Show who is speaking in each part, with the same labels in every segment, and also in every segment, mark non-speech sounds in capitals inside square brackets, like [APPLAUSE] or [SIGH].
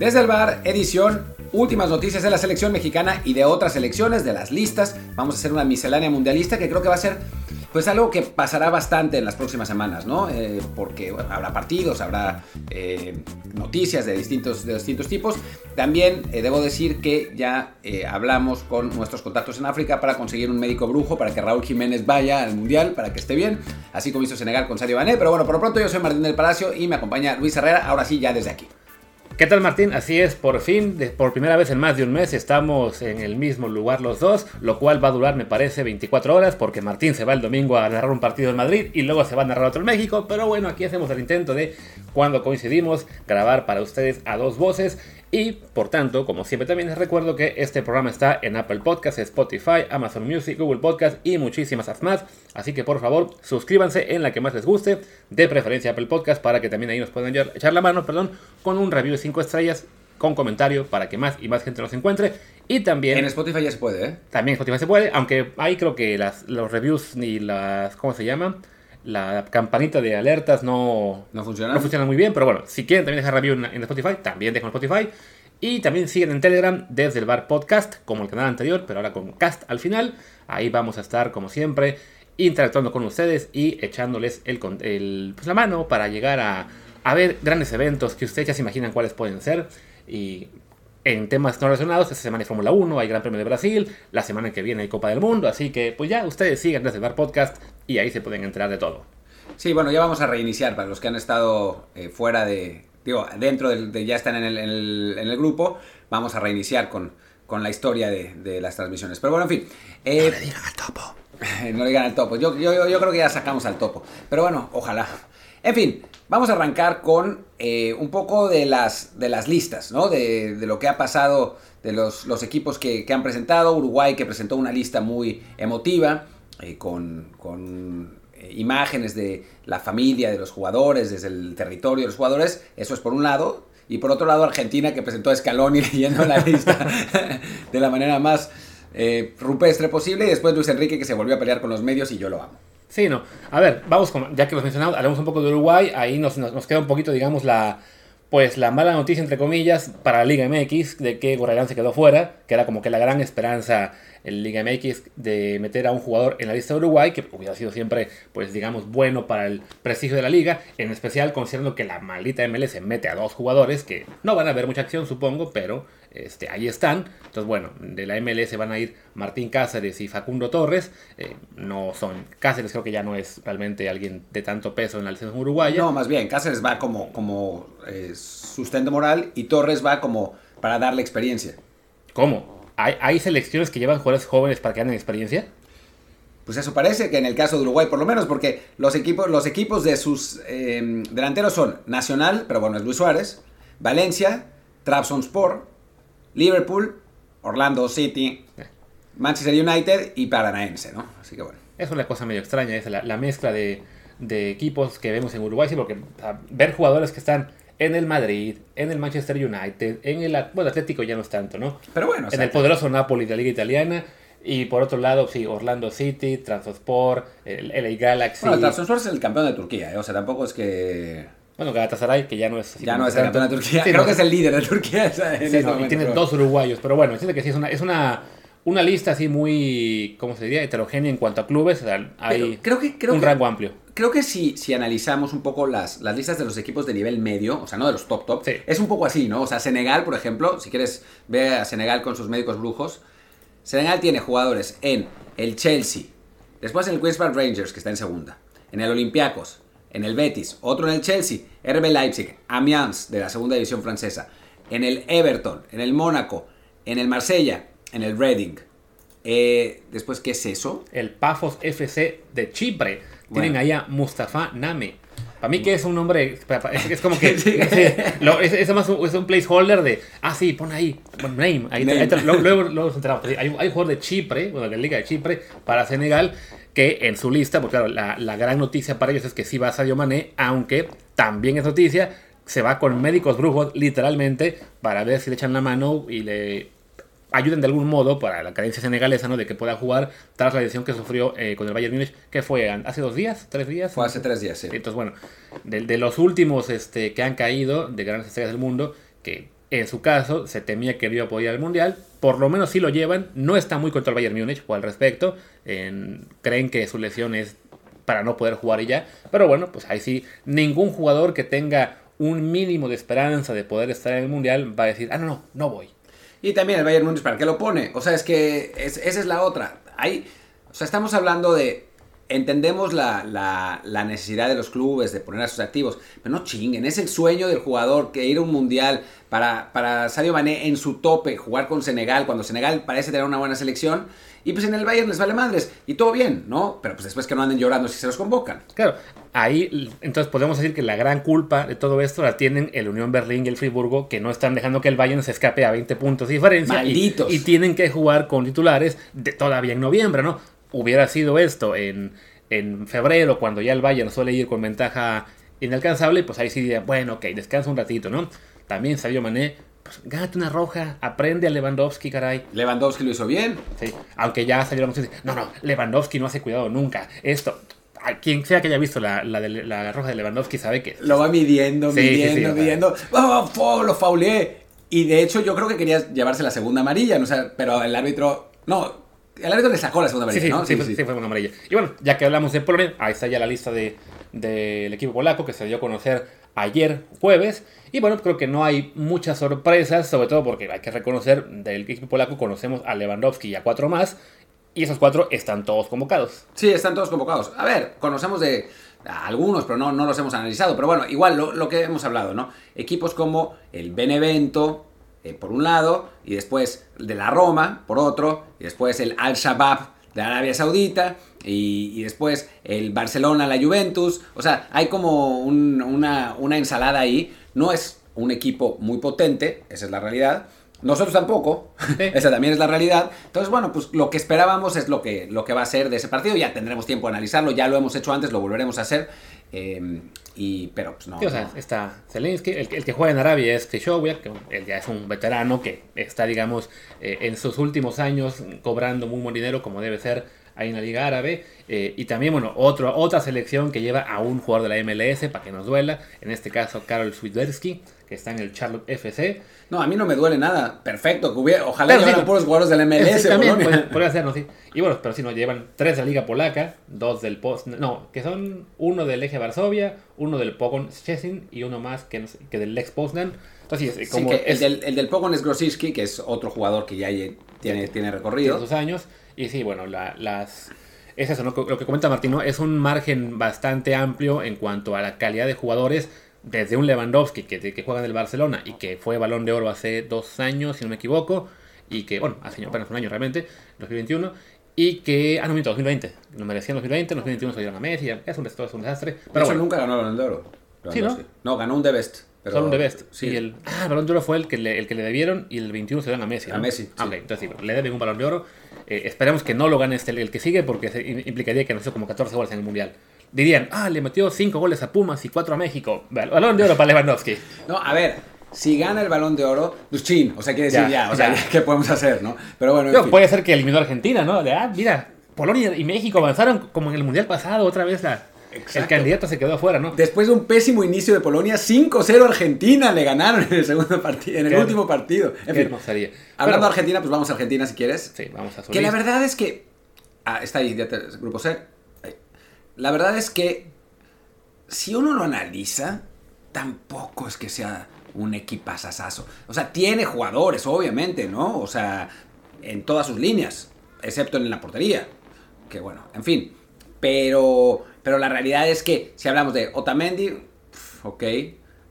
Speaker 1: Desde el bar, edición, últimas noticias de la selección mexicana y de otras selecciones, de las listas. Vamos a hacer una miscelánea mundialista que creo que va a ser pues algo que pasará bastante en las próximas semanas, ¿no? Eh, porque habrá partidos, habrá eh, noticias de distintos, de distintos tipos. También eh, debo decir que ya hablamos con nuestros contactos en África para conseguir un médico brujo para que Raúl Jiménez vaya al Mundial, para que esté bien, así como hizo Senegal con Sadio Bané. Pero bueno, por lo pronto yo soy Martín del Palacio y me acompaña Luis Herrera, ahora sí, ya desde aquí.
Speaker 2: ¿Qué tal Martín? Así es, por fin, por primera vez en más de un mes estamos en el mismo lugar los dos, lo cual va a durar me parece 24 horas porque Martín se va el domingo a narrar un partido en Madrid y luego se va a narrar otro en México, pero bueno, aquí hacemos el intento de cuando coincidimos grabar para ustedes a dos voces y por tanto, como siempre también les recuerdo que este programa está en Apple Podcasts, Spotify, Amazon Music, Google Podcasts y muchísimas más. Así que por favor, suscríbanse en la que más les guste, de preferencia Apple Podcasts, para que también ahí nos puedan echar la mano, perdón, con un review de 5 estrellas con comentario para que más y más gente nos encuentre. Y también...
Speaker 1: En Spotify ya se puede, ¿eh?
Speaker 2: También en Spotify se puede, aunque ahí creo que las, los reviews ni las... ¿Cómo se llama? La campanita de alertas no,
Speaker 1: no, funciona.
Speaker 2: no funciona muy bien, pero bueno, si quieren también dejar review en, Spotify, también dejan Spotify. Y también siguen en Telegram desde el bar podcast, como el canal anterior, pero ahora con cast al final. Ahí vamos a estar, como siempre, interactuando con ustedes y echándoles el, el pues, la mano para llegar a, a ver grandes eventos que ustedes ya se imaginan cuáles pueden ser. Y en temas no relacionados, esta semana hay Fórmula 1, hay Gran Premio de Brasil, la semana que viene hay Copa del Mundo, así que pues ya ustedes sigan desde el Bar Podcast y ahí se pueden enterar de todo.
Speaker 1: Sí, bueno, ya vamos a reiniciar para los que han estado eh, fuera de, digo, dentro de, ya están en el, en, el, grupo, vamos a reiniciar con, con la historia de, de, las transmisiones. Pero bueno, en fin.
Speaker 2: Eh, no le digan al topo. [LAUGHS]
Speaker 1: no le digan al topo. Yo, yo, yo creo que ya sacamos al topo. Pero bueno, ojalá. En fin, vamos a arrancar con eh, un poco de las, de las listas, ¿no? De, de lo que ha pasado, de los, los equipos que, que, han presentado. Uruguay que presentó una lista muy emotiva, eh, con, con eh, imágenes de la familia de los jugadores, desde el territorio de los jugadores. Eso es por un lado. Y por otro lado, Argentina que presentó a Scaloni [LAUGHS] leyendo la lista de la manera más rupestre posible. Y después Luis Enrique que se volvió a pelear con los medios y yo lo amo.
Speaker 2: Sí, no. A ver, vamos con, ya que los mencionamos, hablemos un poco de Uruguay. Ahí nos, nos, queda un poquito, digamos, la pues la mala noticia, entre comillas, para la Liga MX, de que Gorrerán se quedó fuera, que era como que la gran esperanza en Liga MX de meter a un jugador en la lista de Uruguay, que hubiera sido siempre, pues digamos, bueno para el prestigio de la liga, en especial considerando que la maldita MLS mete a dos jugadores que no van a ver mucha acción, supongo, pero este, ahí están. Entonces, bueno, de la MLS van a ir Martín Cáceres y Facundo Torres. Eh, no son. Cáceres creo que ya no es realmente alguien de tanto peso en la selección uruguaya.
Speaker 1: No, más bien, Cáceres va como, como eh, sustento moral y Torres va como para darle experiencia.
Speaker 2: ¿Cómo? ¿Hay, ¿Hay selecciones que llevan jugadores jóvenes para que ganen experiencia?
Speaker 1: Pues eso parece que en el caso de Uruguay, por lo menos, porque los equipos, los equipos de sus eh, delanteros son Nacional, pero bueno, es Luis Suárez, Valencia, Trabzonspor, Liverpool, Orlando City, Manchester United y Paranaense, ¿no? Así que bueno.
Speaker 2: Es una cosa medio extraña, es la, mezcla de, equipos que vemos en Uruguay, sí, porque ver jugadores que están en el Madrid, en el Manchester United, en el bueno, Atlético ya no es tanto, ¿no?
Speaker 1: Pero bueno,
Speaker 2: en el poderoso Napoli de la Liga Italiana. Y por otro lado, sí, Orlando City, Transport, el LA Galaxy.
Speaker 1: Bueno, Transport es el campeón de Turquía, ¿eh? o sea, tampoco es que
Speaker 2: bueno, Galatasaray, que ya no es...
Speaker 1: Ya no es campeón de Turquía. Creo que es el líder de Turquía.
Speaker 2: sí, este y tiene dos uruguayos. Pero bueno, siento que sí, es una, es una, una lista así muy, ¿cómo se diría? Heterogénea en cuanto a clubes. Hay
Speaker 1: creo que, creo
Speaker 2: un rango amplio.
Speaker 1: Creo que si, si analizamos un poco las, las listas de los equipos de nivel medio, o sea, no de los top top, es un poco así, ¿no? O sea, Senegal, por ejemplo, si quieres ver a Senegal con sus médicos brujos, Senegal tiene jugadores en el Chelsea, después en el Queens Park Rangers, que está en segunda, en el Olympiacos, en el Betis, otro en el Chelsea, RB Leipzig, Amiens de la segunda división francesa, en el Everton, en el Mónaco, en el Marsella, en el Reading. Eh, después, ¿qué es eso?
Speaker 2: El Pafos FC de Chipre. Tienen allá Mustafa Name. Para mí que es un nombre, es, como que [LAUGHS] es, más un, es un placeholder de, ah sí, pon ahí, name, ahí, luego, luego, enteramos. Hay, hay un jugador de Chipre, bueno, de la Liga de Chipre, para Senegal, que en su lista, porque claro, la, la, gran noticia para ellos es que sí va a Sadio Mané, aunque también es noticia, se va con médicos brujos literalmente para ver si le echan la mano y le ayuden de algún modo para la cadencia senegalesa, ¿no? De que pueda jugar tras la decisión que sufrió eh, con el Bayern Múnich, que fue hace dos días, tres días.
Speaker 1: Fue hace tres días, sí.
Speaker 2: Entonces, bueno, de, de, los últimos este, que han caído, de grandes estrellas del mundo, que En su caso, se temía que no iba a poder ir al Mundial. Por lo menos sí lo llevan. No está muy contra el Bayern Múnich o al respecto. creen que su lesión es para no poder jugar y ya. Pero bueno, pues ahí sí, ningún jugador que tenga un mínimo de esperanza de poder estar en el Mundial va a decir, ah, no, no, no voy.
Speaker 1: Y también el Bayern Múnich, ¿para qué lo pone? O sea, es que esa es la otra. O sea, estamos hablando de entendemos la, la, necesidad de los clubes de poner a sus activos, pero no chinguen, es el sueño del jugador que ir a un mundial para, para Sadio Mané en su tope, jugar con Senegal, cuando Senegal parece tener una buena selección, y pues en el Bayern les vale madres, y todo bien, ¿no? Pero pues después que no anden llorando si se los convocan.
Speaker 2: Claro, ahí entonces podemos decir que la gran culpa de todo esto la tienen el Unión Berlín y el Friburgo, que no están dejando que el Bayern se escape a 20 puntos de diferencia.
Speaker 1: Malditos.
Speaker 2: Y, tienen que jugar con titulares de, todavía en noviembre, ¿no? Hubiera sido esto en, en febrero, cuando ya el Bayern suele ir con ventaja inalcanzable, pues ahí sí diría, bueno, ok, descansa un ratito, ¿no? También salió Mané, pues gánate una roja, aprende a Lewandowski, caray.
Speaker 1: Lewandowski lo hizo bien.
Speaker 2: Sí, aunque ya salió la no, no, Lewandowski no hace cuidado nunca. Esto, quien sea que haya visto la, la, roja de Lewandowski sabe que...
Speaker 1: Lo va midiendo, midiendo, midiendo. ¡Oh, lo fauleé! Y de hecho yo creo que quería llevarse la segunda amarilla, ¿no? sé pero el árbitro... No, el árbitro le sacó la segunda amarilla,
Speaker 2: sí,
Speaker 1: ¿no?
Speaker 2: Sí, sí, sí, fue una amarilla. Y bueno, ya que hablamos de Polonia, ahí está ya la lista del de, equipo polaco que se dio a conocer ayer jueves. Y bueno, creo que no hay muchas sorpresas, sobre todo porque hay que reconocer del equipo polaco conocemos a Lewandowski y a cuatro más. Y esos cuatro están todos convocados.
Speaker 1: Sí, están todos convocados. A ver, conocemos de algunos, pero no, no los hemos analizado. Pero bueno, igual lo, lo que hemos hablado, ¿no? Equipos como el Benevento, eh, por un lado, y después de la Roma por otro, y después el Al-Shabaab de Arabia Saudita, y, después el Barcelona, la Juventus. O sea, hay como una, ensalada ahí. No es un equipo muy potente, esa es la realidad. Nosotros tampoco, [LAUGHS] esa también es la realidad. Entonces, bueno, pues lo que esperábamos es lo que, lo que va a ser de ese partido. Ya tendremos tiempo de analizarlo, ya lo hemos hecho antes, lo volveremos a hacer. Eh, y, pero pues no.
Speaker 2: o sea, está Zelensky, el, que juega en Arabia es Krishowiak, que él ya es un veterano que está, digamos, eh, en sus últimos años cobrando muy buen dinero como debe ser ahí en la Liga Árabe. Eh, y también, bueno, otro, otra selección que lleva a un jugador de la MLS para que nos duela, en este caso Karol Swiderski, que está en el Charlotte FC.
Speaker 1: No, a mí no me duele nada. Perfecto. Que hubiera, ojalá llevaran sí, puros jugadores del MLS. Sí,
Speaker 2: también podría [LAUGHS] ser, sí. Y bueno, pero si no, llevan tres de la Liga Polaca, dos del Post. No, que son uno del Eje Varsovia, uno del Pogon Szczecin y uno más que, que del Lex Poznan. Entonces,
Speaker 1: como el, del, el del Pogon es Grosicki, que es otro jugador que ya tiene, tiene recorrido.
Speaker 2: Tiene sus años. Y sí, bueno, las. Es eso, lo que comenta Martino, es un margen bastante amplio en cuanto a la calidad de jugadores desde un Lewandowski que, que juega en el Barcelona y que fue balón de oro hace dos años, si no me equivoco, y que, bueno, hace apenas un año realmente, 2021, y que, ah, no, 2020, lo merecía en 2020, en 2021 se dieron a Messi, es un, es un desastre.
Speaker 1: Pero bueno. nunca ganó el balón de oro.
Speaker 2: Sí, ¿no?
Speaker 1: No, ganó un The Best.
Speaker 2: Pero, Solo un The Best. Sí. Y el, ah, el balón de oro fue el que le, el que le debieron y el 21 se dieron a Messi.
Speaker 1: A Messi.
Speaker 2: Ah, ok, entonces sí, le deben un balón de oro. Eh, esperemos que no lo gane este, el que sigue porque implicaría que no sé como 14 goles en el mundial dirían, ah, le metió 5 goles a Pumas y 4 a México. Balón de oro para Lewandowski.
Speaker 1: No, a ver, si gana el balón de oro, pues chin, o sea, quiere decir ya, o sea, [LAUGHS] ¿qué podemos hacer, no? Pero bueno.
Speaker 2: Puede ser que eliminó a Argentina, ¿no? De, ah, mira, Polonia y México avanzaron como en el mundial pasado, otra vez la. El candidato se quedó afuera, ¿no?
Speaker 1: Después de un pésimo inicio de Polonia, 5-0 Argentina le ganaron en el segundo partido, en el último partido. En fin, hablando de Argentina, pues vamos a Argentina si quieres.
Speaker 2: Sí, vamos a
Speaker 1: Que la verdad es que. Ah, está ahí, ya te, grupo C la verdad es que si uno lo analiza, tampoco es que sea un equipazazazo. O sea, tiene jugadores, obviamente, ¿no? O sea, en todas sus líneas, excepto en la portería. Que bueno, en fin. Pero, pero la realidad es que si hablamos de Otamendi, ok,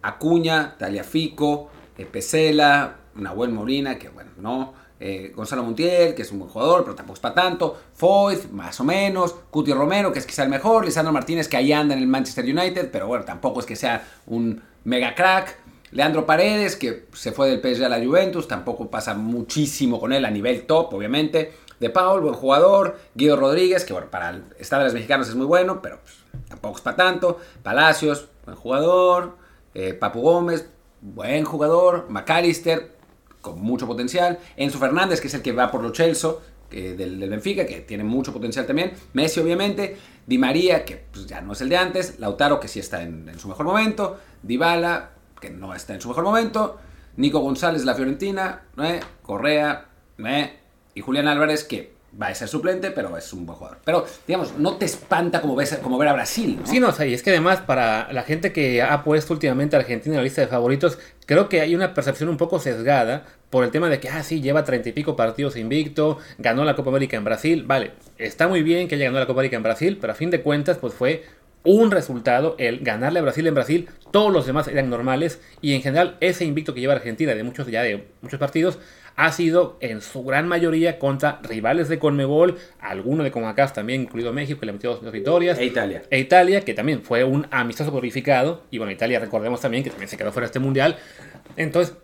Speaker 1: Acuña, Taliafico, Pesela, Nahuel Molina, que bueno, no. Eh, Gonzalo Montiel, que es un buen jugador, pero tampoco es para tanto. Foyt, más o menos. Cuti Romero, que es quizá el mejor. Lisandro Martínez, que ahí anda en el Manchester United, pero bueno, tampoco es que sea un mega crack. Leandro Paredes, que se fue del PSG a la Juventus, tampoco pasa muchísimo con él a nivel top, obviamente. De Paul, buen jugador. Guido Rodríguez, que bueno, para el estado de los mexicanos es muy bueno, pero pues, tampoco es para tanto. Palacios, buen jugador. Eh, Papu Gómez, buen jugador. McAllister, con mucho potencial. Enzo Fernández, que es el que va por los Chelsea, del, Benfica, que tiene mucho potencial también. Messi, obviamente. Di María, que pues, ya no es el de antes. Lautaro, que sí está en, su mejor momento. Dybala, que no está en su mejor momento. Nico González, la Fiorentina, ¿eh? Correa, ¿eh? y Julián Álvarez, que va a ser suplente, pero es un buen jugador. Pero, digamos, no te espanta como, ves, como ver a Brasil.
Speaker 2: Sí, no, o y es que además para la gente que ha puesto últimamente a Argentina en la lista de favoritos, creo que hay una percepción un poco sesgada por el tema de que, ah, sí, lleva treinta y pico partidos invicto, ganó la Copa América en Brasil, vale, está muy bien que haya ganado la Copa América en Brasil, pero a fin de cuentas, pues fue un resultado, el ganarle a Brasil en Brasil, todos los demás eran normales y en general ese invicto que lleva Argentina de muchos ya de muchos partidos ha sido en su gran mayoría contra rivales de Conmebol, alguno de CONCACAF también, incluido México, que le metió dos, victorias.
Speaker 1: E Italia.
Speaker 2: E Italia, que también fue un amistoso glorificado. Y bueno, Italia recordemos también que también se quedó fuera de este mundial. Entonces,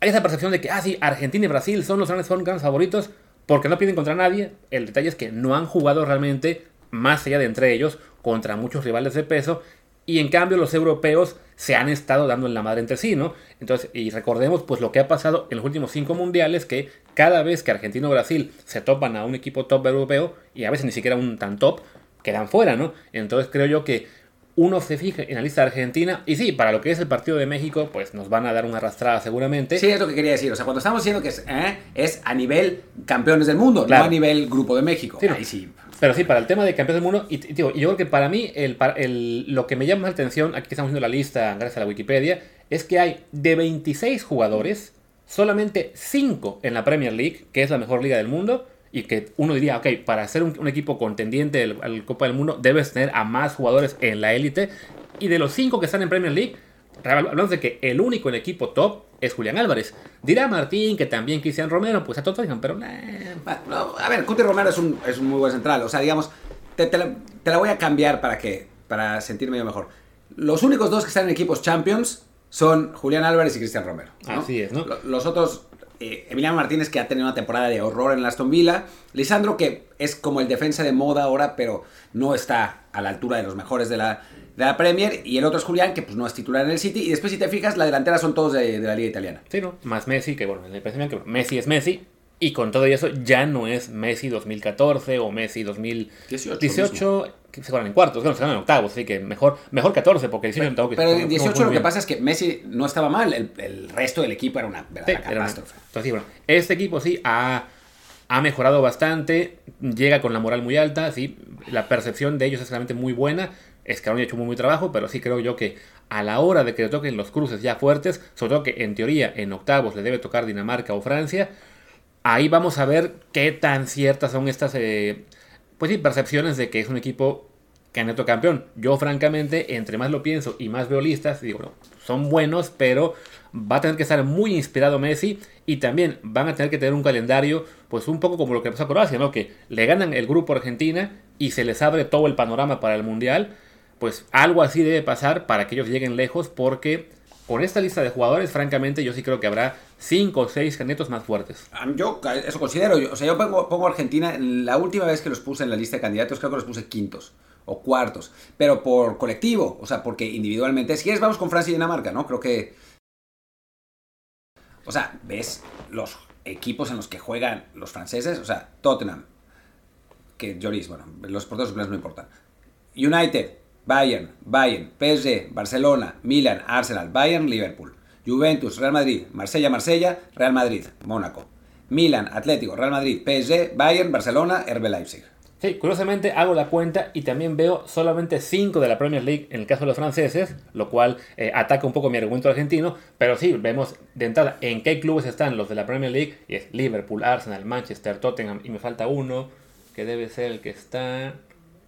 Speaker 2: hay esa percepción de que, ah, sí, Argentina y Brasil son los grandes, son grandes favoritos porque no piden contra nadie. El detalle es que no han jugado realmente más allá de entre ellos contra muchos rivales de peso y en cambio los europeos se han estado dando en la madre entre sí, ¿no? Entonces, y recordemos pues lo que ha pasado en los últimos cinco mundiales, que cada vez que Argentina o Brasil se topan a un equipo top europeo, y a veces ni siquiera un tan top, quedan fuera, ¿no? Entonces creo yo que uno se fija en la lista de Argentina, y sí, para lo que es el partido de México, pues nos van a dar una arrastrada seguramente.
Speaker 1: Sí, es lo que quería decir. O sea, cuando estamos diciendo que es, ¿eh? es a nivel campeones del mundo, no a nivel grupo de México.
Speaker 2: Sí, Ahí sí. Pero sí, para el tema de campeones del mundo, y, digo, yo creo que para mí el, el, lo que me llama más la atención, aquí estamos viendo la lista gracias a la Wikipedia, es que hay de 26 jugadores, solamente 5 en la Premier League, que es la mejor liga del mundo, y que uno diría, ok, para ser un, equipo contendiente al Copa del Mundo, debes tener a más jugadores en la élite, y de los 5 que están en Premier League, hablamos de que el único en equipo top es Julián Álvarez. Dirá Martín que también Cristian Romero, pues a todos digan, pero...
Speaker 1: a ver, Cuti Romero es un, es un, muy buen central. O sea, digamos, te, la, voy a cambiar para que para sentirme yo mejor. Los únicos dos que están en equipos Champions son Julián Álvarez y Cristian Romero.
Speaker 2: Así es, ¿no?
Speaker 1: Los otros, eh, Emiliano Martínez, que ha tenido una temporada de horror en el Aston Villa. Lisandro, que es como el defensa de moda ahora, pero no está a la altura de los mejores de la, de la Premier y el otro es Julián, que pues no es titular en el City. Y después, si te fijas, la delantera son todos de, la Liga Italiana.
Speaker 2: Sí, ¿no? Más Messi, que bueno, en el que Messi es Messi. Y con todo eso ya no es Messi 2014 o Messi 2018. que se van en cuartos, se van en octavos, así que mejor, mejor 14, porque 18
Speaker 1: Pero, pero en 18 lo que pasa es que Messi no estaba mal, el, resto del equipo era una verdadera catástrofe.
Speaker 2: entonces, bueno, este equipo sí ha, ha mejorado bastante, llega con la moral muy alta, sí, la percepción de ellos es realmente muy buena. Escaloni ha hecho muy trabajo, pero sí creo yo que a la hora de que le toquen los cruces ya fuertes, sobre todo que en teoría en octavos le debe tocar Dinamarca o Francia, ahí vamos a ver qué tan ciertas son estas eh, pues sí, percepciones de que es un equipo candidato campeón. Yo francamente, entre más lo pienso y más veo listas, digo, bueno, son buenos, pero va a tener que estar muy inspirado Messi y también van a tener que tener un calendario, pues un poco como lo que pasó a Croacia, ¿no? Que le ganan el grupo Argentina y se les abre todo el panorama para el Mundial pues algo así debe pasar para que ellos lleguen lejos porque con esta lista de jugadores, francamente, yo sí creo que habrá 5 o 6 candidatos más fuertes.
Speaker 1: Yo eso considero, o sea, yo pongo, pongo Argentina, la última vez que los puse en la lista de candidatos, creo que los puse quintos o cuartos, pero por colectivo, o sea, porque individualmente, si quieres vamos con Francia y Dinamarca, ¿no? Creo que... O sea, ves los equipos en los que juegan los franceses, o sea, Tottenham, que Joris, bueno, los porteros no importan. United, Bayern, Bayern, PSG, Barcelona, Milan, Arsenal, Bayern, Liverpool. Juventus, Real Madrid, Marsella, Marsella, Real Madrid, Mónaco. Milan, Atlético, Real Madrid, PSG, Bayern, Barcelona, RB Leipzig.
Speaker 2: Sí, curiosamente hago la cuenta y también veo solamente 5 de la Premier League en el caso de los franceses, lo cual eh, ataca un poco mi argumento argentino, pero sí, vemos de entrada en qué clubes están los de la Premier League, y es Liverpool, Arsenal, Manchester, Tottenham, y me falta uno, que debe ser el que está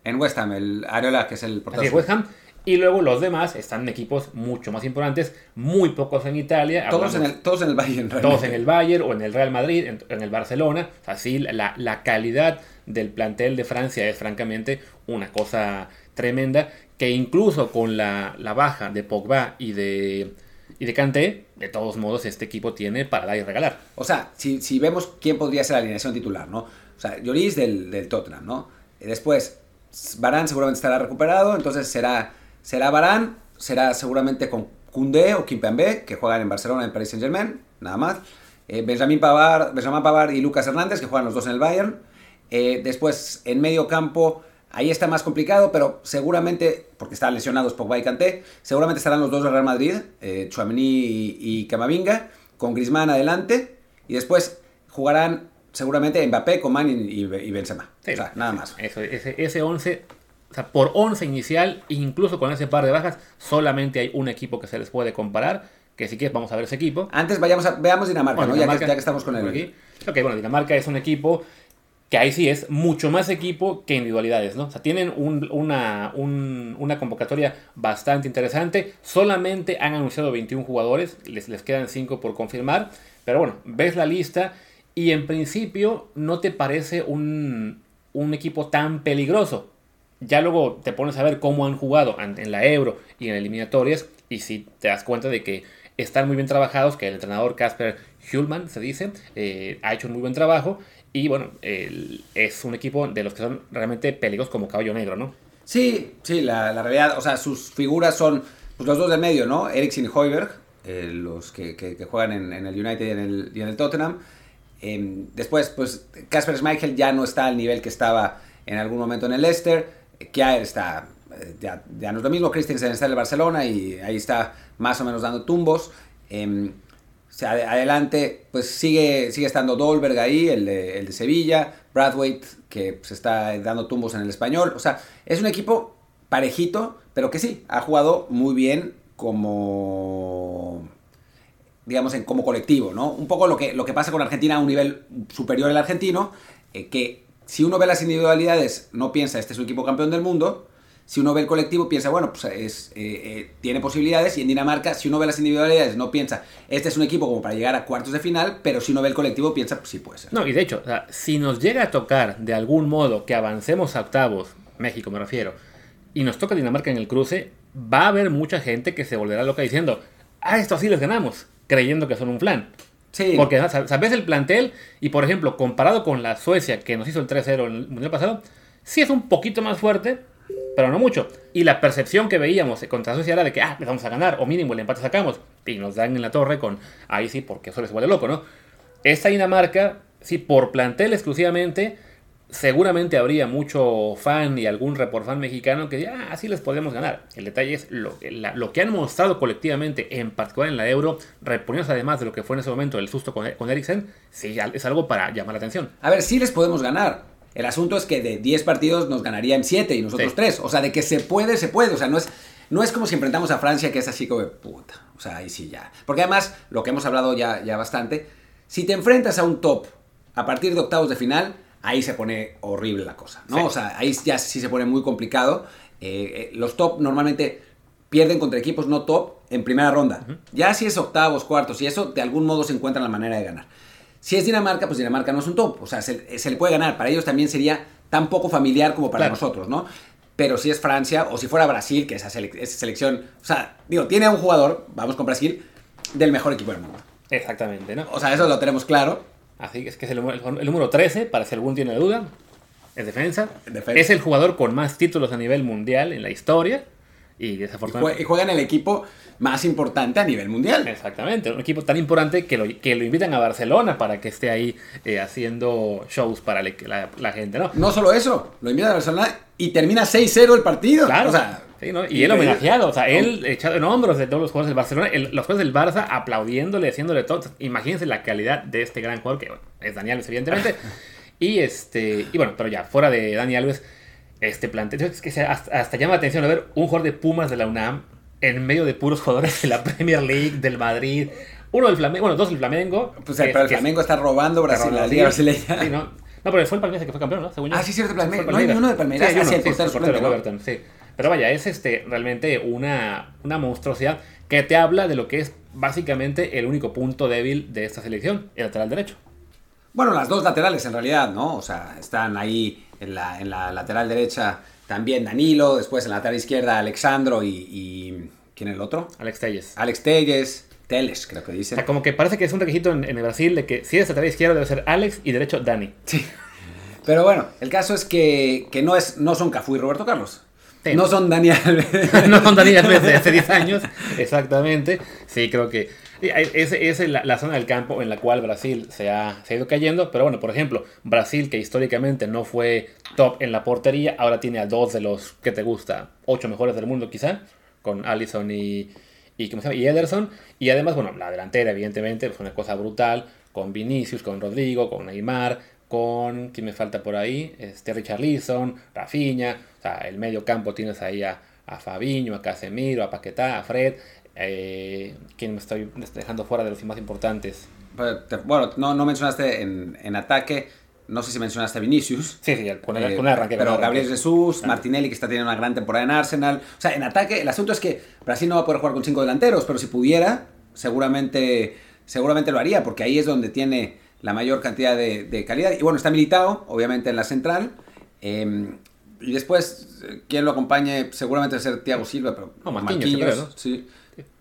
Speaker 1: en West Ham, el Areola, que es el
Speaker 2: portero. West Ham. Y luego los demás están en equipos mucho más importantes, muy pocos en Italia.
Speaker 1: Todos, en el, todos en el Bayern.
Speaker 2: Todos en el Bayern o en el Real Madrid, en, el Barcelona. Así la, la, calidad del plantel de Francia es francamente una cosa tremenda, que incluso con la, la baja de Pogba y de, y de Kanté, de todos modos este equipo tiene para dar y regalar.
Speaker 1: O sea, si, si vemos quién podría ser la alineación titular, ¿no? O sea, Lloris del, del Tottenham, ¿no? Después, Barán seguramente estará recuperado, entonces será, será Barán, será seguramente con Koundé o Kimpembe, que juegan en Barcelona en Paris Saint Germain, nada más. Eh, Benjamín, Pavard, Benjamín Pavard y Lucas Hernández, que juegan los dos en el Bayern. Eh, después, en medio campo, Ahí está más complicado, pero seguramente, porque están lesionados Pogba y Kanté, seguramente estarán los dos del Real Madrid, eh, y, Camavinga, con Griezmann adelante, y después jugarán seguramente Mbappé, Coman y, y, y Benzema.
Speaker 2: Sí,
Speaker 1: o sea, nada más.
Speaker 2: Eso, ese, ese 11, o sea, por 11 inicial, incluso con ese par de bajas, solamente hay un equipo que se les puede comparar. Que si quieres, vamos a ver ese equipo.
Speaker 1: Antes vayamos a, veamos Dinamarca,
Speaker 2: Bueno,
Speaker 1: ¿no? Ya que-
Speaker 2: Dinamarca,
Speaker 1: Ya, que, estamos con el...
Speaker 2: aquí. Ok, bueno, Dinamarca es un equipo que ahí sí es mucho más equipo que individualidades, ¿no? O sea, tienen un- una, un- una convocatoria bastante interesante. Solamente han anunciado 21 jugadores, les, les quedan 5 por confirmar. Pero bueno, ves la lista y en principio no te parece un, un equipo tan peligroso. Ya luego te pones a ver cómo han jugado en la Euro y en eliminatorias y si te das cuenta de que están muy bien trabajados, que el entrenador Casper Hulman, se dice, eh, ha hecho un muy buen trabajo y bueno, es un equipo de los que son realmente peligrosos como caballo negro, ¿no?
Speaker 1: Sí, sí, la, la realidad, o sea, sus figuras son pues, los dos del medio, ¿no? Eriksen y Hoiberg, eh, los que, que- que juegan en, en el United y en el, y en el Tottenham. Eh, después, pues, Casper Schmeichel ya no está al nivel que estaba en algún momento en el Leicester. Kjaer está, eh, ya, no es lo mismo, Christensen está en el Barcelona y ahí está más o menos dando tumbos. Ade- adelante, pues sigue, sigue estando Dolberg ahí, el de, el de Sevilla, Bradwaite, que se está dando tumbos en el español. O sea, es un equipo parejito, pero que sí, ha jugado muy bien como, digamos, en, como colectivo, ¿no? Un poco lo que, lo que pasa con Argentina a un nivel superior al argentino, eh, que si uno ve las individualidades no piensa, este es un equipo campeón del mundo, si uno ve el colectivo piensa, bueno, pues es, eh, eh, tiene posibilidades, y en Dinamarca, si uno ve las individualidades no piensa, este es un equipo como para llegar a cuartos de final, pero si uno ve el colectivo piensa, pues sí puede ser.
Speaker 2: No, y de hecho, o sea, si nos llega a tocar de algún modo que avancemos a octavos, México me refiero, y nos toca Dinamarca en el cruce, va a haber mucha gente que se volverá loca diciendo, ah, esto sí les ganamos, creyendo que son un flan.
Speaker 1: Sí,
Speaker 2: Porque sabes el plantel y, por ejemplo, comparado con la Suecia que nos hizo el 3-0 en el Mundial pasado, sí es un poquito más fuerte, pero no mucho. Y la percepción que veíamos contra Suecia era de que, ah, les vamos a ganar, o mínimo el empate sacamos, y nos dan en la torre con, ahí sí, porque eso les vuelve loco, ¿no? Esta Dinamarca, sí, por plantel exclusivamente, seguramente habría mucho fan y algún report fan mexicano que diga, ah, así les podemos ganar. El detalle es lo, la- lo que han mostrado colectivamente, en particular en la Euro, reponiéndose además de lo que fue en ese momento el susto con, con Eriksen, sí, es algo para llamar la atención.
Speaker 1: A ver, sí les podemos ganar. El asunto es que de 10 partidos nos ganarían 7 y nosotros
Speaker 2: Sí.
Speaker 1: 3. O sea, de que se puede, se puede. O sea, no es, no es como si enfrentamos a Francia, que es así como de puta. O sea, ahí sí ya. Porque además, lo que hemos hablado ya, ya bastante, si te enfrentas a un top a partir de octavos de final, ahí se pone horrible la cosa, ¿no?
Speaker 2: Sí.
Speaker 1: O sea, ahí ya sí se pone muy complicado. Eh, eh, los top normalmente pierden contra equipos no top en primera ronda. Ya si es octavos, cuartos y eso, de algún modo se encuentran la manera de ganar. Si es Dinamarca, pues Dinamarca no es un top. O sea, se, se le puede ganar. Para ellos también sería tan poco familiar como para
Speaker 2: Claro.
Speaker 1: nosotros, ¿no? Pero si es Francia o si fuera Brasil, que esa, sele- esa selección, o sea, digo, tiene a un jugador, vamos con Brasil, del mejor equipo del mundo.
Speaker 2: Exactamente, ¿no?
Speaker 1: O sea, eso lo tenemos claro.
Speaker 2: Así que es que es el, el- el número 13, para si algún tiene duda. Es defensa.
Speaker 1: Defensa.
Speaker 2: Es el jugador con más títulos a nivel mundial en la historia. Y desafortunadamente.
Speaker 1: y juega en el equipo más importante a nivel mundial.
Speaker 2: Exactamente, un equipo tan importante que lo, que lo invitan a Barcelona para que esté ahí eh, haciendo shows para la, la gente, ¿no?
Speaker 1: No solo eso, lo invita a Barcelona y termina 6-0 el partido.
Speaker 2: Claro,
Speaker 1: O sea,
Speaker 2: sí, ¿no? y él homenajeado, o sea, él echado en hombros de todos los jugadores del Barcelona, el- los jugadores del Barça aplaudiéndole, haciéndole todo. Imagínense la calidad de este gran jugador, que bueno, es Dani Alves, evidentemente. [LAUGHS] y este, y bueno, pero ya, fuera de Dani Alves, este plantel, es que se- hasta, hasta llama la atención a ver un jugador de Pumas de la UNAM en medio de puros jugadores de la Premier League, del Madrid, uno del Flamengo, bueno, dos del Flamengo.
Speaker 1: Pues
Speaker 2: que-
Speaker 1: pero el
Speaker 2: que-
Speaker 1: Flamengo está robando Brasil, la. Liga Brasileña.
Speaker 2: Sí, no. No, pero fue el Palmeiras el que fue campeón, ¿no? Según yo.
Speaker 1: Ah, sí, cierto, Palmeiras. No hay uno de Palmeiras.
Speaker 2: Sí, hay
Speaker 1: Ah, sí, el
Speaker 2: sí,
Speaker 1: portero
Speaker 2: sí. Pero vaya, es este realmente una, una monstruosidad que te habla de lo que es básicamente el único punto débil de esta selección, el lateral derecho.
Speaker 1: Bueno, las dos laterales en realidad, ¿no? O sea, están ahí en la, en la lateral derecha también Danilo, después en la lateral izquierda Alexandro y, y- ¿quién es el otro?
Speaker 2: Alex Telles.
Speaker 1: Alex Telles, Teles, creo que
Speaker 2: O
Speaker 1: dicen.
Speaker 2: sea, como que parece que es un requisito en, en el Brasil de que si eres lateral izquierdo debe ser Alex y derecho Dani.
Speaker 1: Sí. Pero bueno, el caso es que, que no, es, no son Cafú y Roberto Carlos. [LAUGHS] No son Daniel.
Speaker 2: no son Dani Alves de hace 10 años, [LAUGHS] exactamente. Sí, creo que Esa es, la, zona del campo en la cual Brasil se ha, se ha ido cayendo. Pero bueno, por ejemplo, Brasil, que históricamente no fue top en la portería, ahora tiene a dos de los que te gusta, ocho mejores del mundo quizá, con Allison y, y, ¿cómo se llama? y Ederson. Y además, bueno, la delantera, evidentemente, es una cosa brutal, con Vinicius, con Rodrigo, con Neymar, con, ¿quién me falta por ahí? Este Richarlison, Rafinha, o sea, el medio campo tienes ahí a, a Fabiño, a Casemiro, a Paquetá, a Fred, eh, ¿quién me estoy dejando fuera de los más importantes?
Speaker 1: Pues, bueno, no, no mencionaste en, en ataque, no sé si mencionaste a Vinicius.
Speaker 2: Sí, sí, con el,
Speaker 1: eh,
Speaker 2: con el arranque.
Speaker 1: Pero Gabriel Jesús, Martinelli, que está teniendo una gran temporada en Arsenal. O sea, en ataque, el asunto es que Brasil no va a poder jugar con cinco delanteros, pero si pudiera, seguramente, seguramente lo haría, porque ahí es donde tiene la mayor cantidad de, calidad. Y bueno, está militado, obviamente, en la central. Em, y después, eh, quien lo acompañe, seguramente va a ser Thiago Silva, pero
Speaker 2: no, Marquinhos, ¿no?
Speaker 1: sí.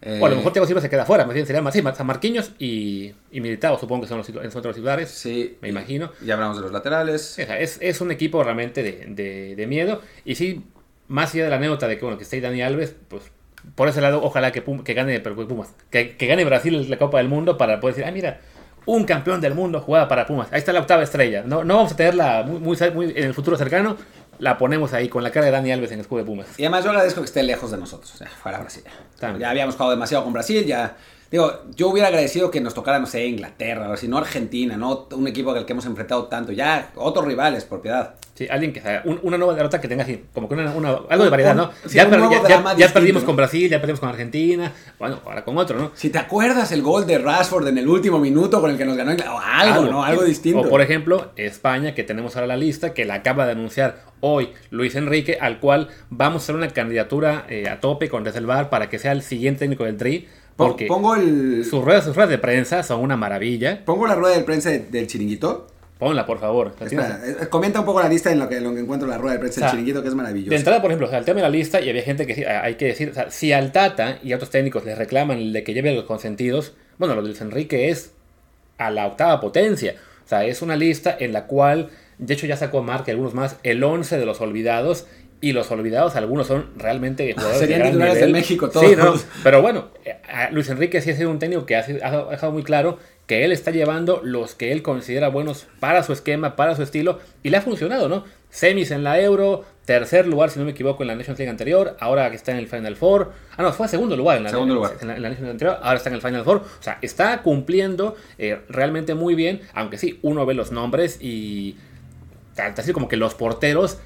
Speaker 2: Eh, o a lo mejor Thiago Silva se queda fuera, más bien sería más, sí, Marquinhos y, y Militao, supongo que son los, en otros titulares.
Speaker 1: Sí.
Speaker 2: Me imagino.
Speaker 1: Ya hablamos de los laterales.
Speaker 2: Es, es un equipo realmente de, de, de, miedo. Y sí, más allá de la anécdota de que, bueno, que esté Dani Alves, pues por ese lado, ojalá que, que gane Pumas, que, que, gane Brasil la Copa del Mundo para poder decir, ah, mira, un campeón del mundo jugaba para Pumas. Ahí está la octava estrella. No, no vamos a tenerla muy, muy, muy en el futuro cercano, la ponemos ahí con la cara de Dani Alves en el escudo de Pumas.
Speaker 1: Y además yo agradezco que esté lejos de nosotros, o sea, fuera Brasil. Ya habíamos jugado demasiado con Brasil, ya... Digo, yo hubiera agradecido que nos tocara, no sé, Inglaterra, o si no Argentina, no un equipo al que hemos enfrentado tanto, ya otros rivales, por piedad.
Speaker 2: Sí, alguien que sea una nueva derrota que tenga así, como que una, algo de variedad, ¿no? ya, ya, perdimos con Brasil, ya perdimos con Argentina, bueno, ahora con otro, ¿no?
Speaker 1: Si te acuerdas el gol de Rashford en el último minuto con el que nos ganó, algo, algo ¿no? Algo distinto.
Speaker 2: O por ejemplo, España, que tenemos ahora la lista, que la acaba de anunciar hoy Luis Enrique, al cual vamos a hacer una candidatura eh, a tope con Bar para que sea el siguiente técnico del Tri. Porque
Speaker 1: pongo el...
Speaker 2: sus, ruedas, sus ruedas de prensa son una maravilla.
Speaker 1: ¿Pongo la rueda de prensa del chiringuito?
Speaker 2: Ponla, por favor.
Speaker 1: Eh, comenta un poco la lista en lo que, lo que encuentro la rueda de prensa del chiringuito, que es maravilloso.
Speaker 2: De entrada, por ejemplo, o el tema de la lista, y había gente que hay que decir, o sea, si al Tata y a otros técnicos les reclaman el de que lleve los consentidos, bueno, lo de Luis Enrique es a la octava potencia. O sea, es una lista en la cual, de hecho ya sacó Mark y algunos más, el 11 de los olvidados, y los olvidados, algunos son realmente
Speaker 1: jugadores Serían de titulares de México todos. Sí, no,
Speaker 2: pero bueno, eh, Luis Enrique sí ha sido un técnico que ha dejado muy claro que él está llevando los que él considera buenos para su esquema, para su estilo, y le ha funcionado, ¿no? Semis en la Euro, tercer lugar, si no me equivoco, en la Nations League anterior, ahora que está en el Final Four. Ah, no, fue segundo lugar en la,
Speaker 1: segundo lugar.
Speaker 2: En la, Nations League anterior, ahora está en el Final Four. O sea, está cumpliendo eh, realmente muy bien, aunque sí, uno ve los nombres y. Así como que los porteros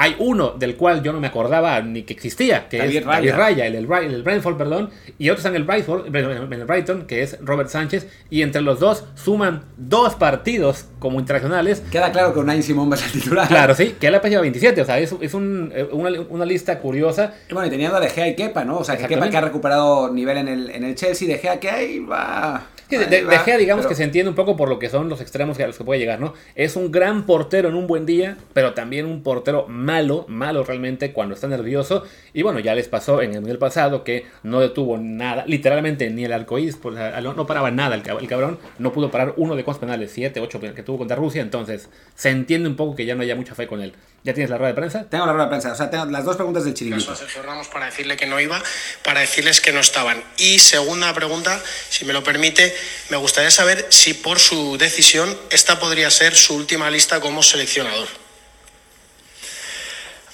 Speaker 2: hay uno del cual yo no me acordaba ni que existía, que es Raya. Raya, el, el, el, Brentford, perdón, y otro está en el, Brightford, en el Brighton, que es Robert Sánchez, y entre los dos suman dos partidos como internacionales.
Speaker 1: Queda claro que Unai Simón va a ser titular.
Speaker 2: Claro, sí, que él ha lleva 27, o sea, es, es un, eh, una, una, lista curiosa.
Speaker 1: Y bueno, y teniendo a De Gea y Kepa, ¿no? O sea, que Kepa que ha recuperado nivel en el, en el Chelsea, De Gea que ahí va...
Speaker 2: de, Gea, digamos que se entiende un poco por lo que son los extremos a los que puede llegar, ¿no? Es un gran portero en un buen día, pero también un portero malo, malo realmente cuando está nervioso. Y bueno, ya les pasó en el mundial pasado que no detuvo nada, literalmente ni el arcoíris, pues, no paraba nada el, cabrón, no pudo parar uno de cuantos penales, 7, 8 que tuvo contra Rusia, entonces se entiende un poco que ya no haya mucha fe con él. ¿Ya tienes la rueda de prensa?
Speaker 1: Tengo la rueda de prensa, o sea, tengo las dos preguntas del chiringuito.
Speaker 3: Ramos para decirle que no iba, para decirles que no estaban. Y segunda pregunta, si me lo permite, me gustaría saber si por su decisión esta podría ser su última lista como seleccionador.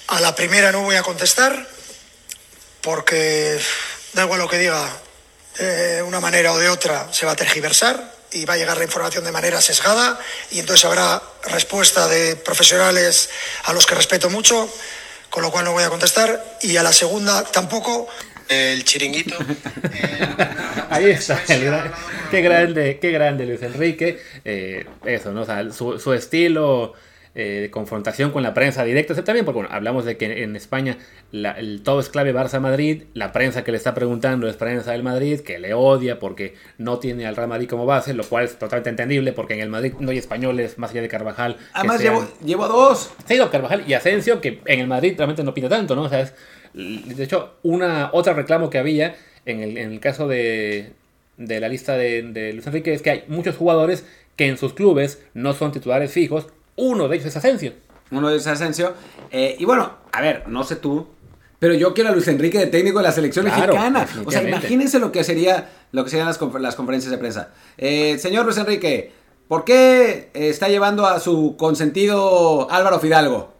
Speaker 4: A la primera no voy a contestar porque da igual lo que diga, de una manera o de otra se va a tergiversar y va a llegar la información de manera sesgada y entonces habrá respuesta de profesionales a los que respeto mucho, con lo cual no voy a contestar. Y a la segunda tampoco.
Speaker 3: El chiringuito. [LAUGHS]
Speaker 2: Ahí está, qué grande, qué grande Luis Enrique. Eh, eso, ¿no? O sea, su, su estilo eh, de confrontación con la prensa directa, también, porque bueno, hablamos de que en España el, todo es clave Barça-Madrid, la prensa que le está preguntando es prensa del Madrid, que le odia porque no tiene al Real Madrid como base, lo cual es totalmente entendible porque en el Madrid no hay españoles más allá de Carvajal.
Speaker 1: Además llevo, llevo dos.
Speaker 2: Ha ido Carvajal y Asensio, que en el Madrid realmente no pide tanto, ¿no? O sea, es, de hecho, una otra reclamo que había en el, en el caso de, de la lista de, de Luis Enrique es que hay muchos jugadores que en sus clubes no son titulares fijos uno de ellos es Asensio.
Speaker 1: Uno de ellos es Asensio. Eh, y bueno, a ver, no sé tú, pero yo quiero a Luis Enrique de técnico de la selección mexicana. O sea, imagínense lo que sería lo que serían las, confer- las conferencias de prensa. Eh, señor Luis Enrique, ¿por qué eh, está llevando a su consentido Álvaro Fidalgo?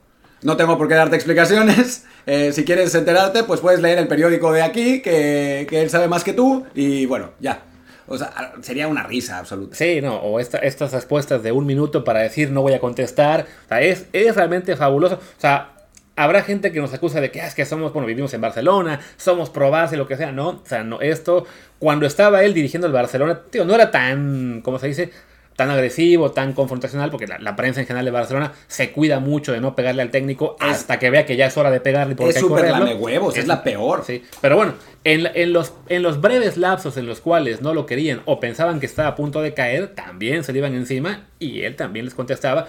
Speaker 1: No tengo por qué darte explicaciones. [LAUGHS] Eh, si quieres enterarte, pues puedes leer el periódico de aquí, que, que él sabe más que tú. Y bueno, ya. O sea, sería una risa absoluta.
Speaker 2: Sí, no, o esta- estas respuestas de un minuto para decir no voy a contestar. O sea, es, es realmente fabuloso. O sea, habrá gente que nos acusa de que "Ah, es que somos, bueno, vivimos en Barcelona, somos pro y lo que sea. No, o sea, no, esto, cuando estaba él dirigiendo el Barcelona, tío, no era tan, ¿cómo se dice? Tan agresivo, tan confrontacional, porque la, la prensa en general de Barcelona se cuida mucho de no pegarle al técnico
Speaker 1: Es-
Speaker 2: hasta que vea que ya es hora de pegarle porque
Speaker 1: Es
Speaker 2: hay que
Speaker 1: súper
Speaker 2: correrlo.
Speaker 1: lamehuevos, es la peor.
Speaker 2: Sí, pero bueno, en los, en los breves lapsos en los cuales no lo querían o pensaban que estaba a punto de caer, también se le iban encima y él también les contestaba.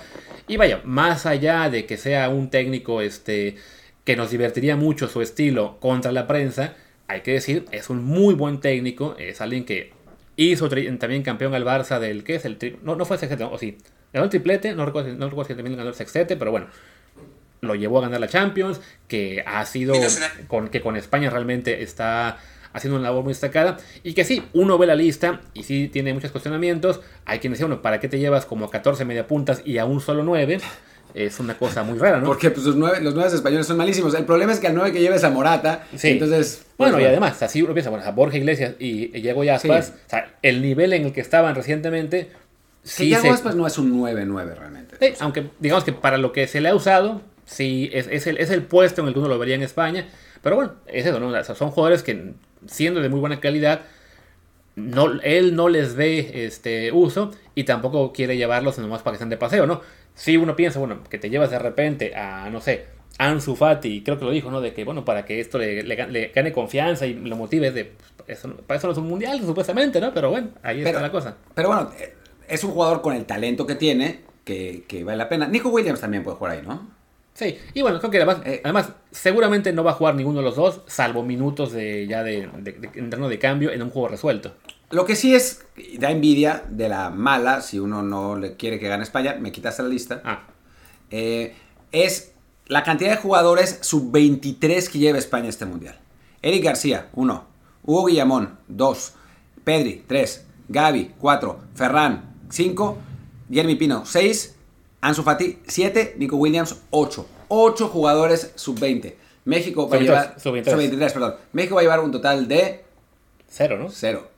Speaker 2: Y vaya, más allá de que sea un técnico este, que nos divertiría mucho su estilo contra la prensa, hay que decir, es un muy buen técnico, es alguien que hizo también campeón al Barça del, ¿qué es? El tri- no, no fue sextete, o sí, ganó el triplete, no recuerdo, si- no recuerdo si también ganó el sextete, pero bueno, lo llevó a ganar la Champions, que ha sido con que con España realmente está haciendo una labor muy destacada y que sí, uno ve la lista y sí tiene muchos cuestionamientos. Hay quien dice, bueno, ¿para qué te llevas como 14 media puntas y a un solo 9? Es una cosa muy rara, ¿no?
Speaker 1: Porque pues, los, nueve, los nueve españoles son malísimos. El problema es que al nueve que lleves a Morata.
Speaker 2: Sí.
Speaker 1: Entonces. pues,
Speaker 2: bueno, y además, así uno piensa, bueno, a Borja Iglesias y y Diego Aspas,
Speaker 1: Sí.
Speaker 2: o sea, el nivel en el que estaban recientemente, sí
Speaker 1: Yago
Speaker 2: se-
Speaker 1: Aspas no es un 9-9 realmente.
Speaker 2: Sí, aunque digamos que para lo que se le ha usado, sí, es, es el, es el puesto en el que uno lo vería en España. Pero bueno, es eso, ¿no? O sea, son jugadores que, siendo de muy buena calidad, no, él no les ve este uso y tampoco quiere llevarlos nomás para que estén de paseo, ¿no? Si uno piensa, bueno, que te llevas de repente a, no sé, Ansu Fati, creo que lo dijo, ¿no? De que, bueno, para que esto le, le gan- le gane confianza y lo motive, de, pues, eso, para eso no es un mundial, supuestamente, ¿no? Pero bueno, ahí
Speaker 1: Pero-
Speaker 2: está la cosa.
Speaker 1: Pero bueno, eh, es un jugador con el talento que tiene que, que vale la pena. Nico Williams también puede jugar ahí, ¿no?
Speaker 2: Sí, y bueno, creo que además,
Speaker 1: Eh,
Speaker 2: además seguramente no va a jugar ninguno de los dos, salvo minutos de ya de, de, de cambio en un juego resuelto.
Speaker 1: Lo que sí es, da envidia de la mala, si uno no le quiere que gane España, me quitaste la lista,
Speaker 2: Ah,
Speaker 1: eh, es la cantidad de jugadores sub-23 que lleva España este mundial. Eric García, 1. Hugo Guillamón, 2. Pedri, 3. Gaby, 4. Ferran, 5. Jeremy Pino, 6. Ansu Fati, 7. Nico Williams, 8. 8 jugadores sub-20. México va a
Speaker 2: Sub-23,
Speaker 1: llevar...
Speaker 2: sub-23.
Speaker 1: Sub-23, perdón. México va a llevar un total de
Speaker 2: cero, ¿no?
Speaker 1: 0.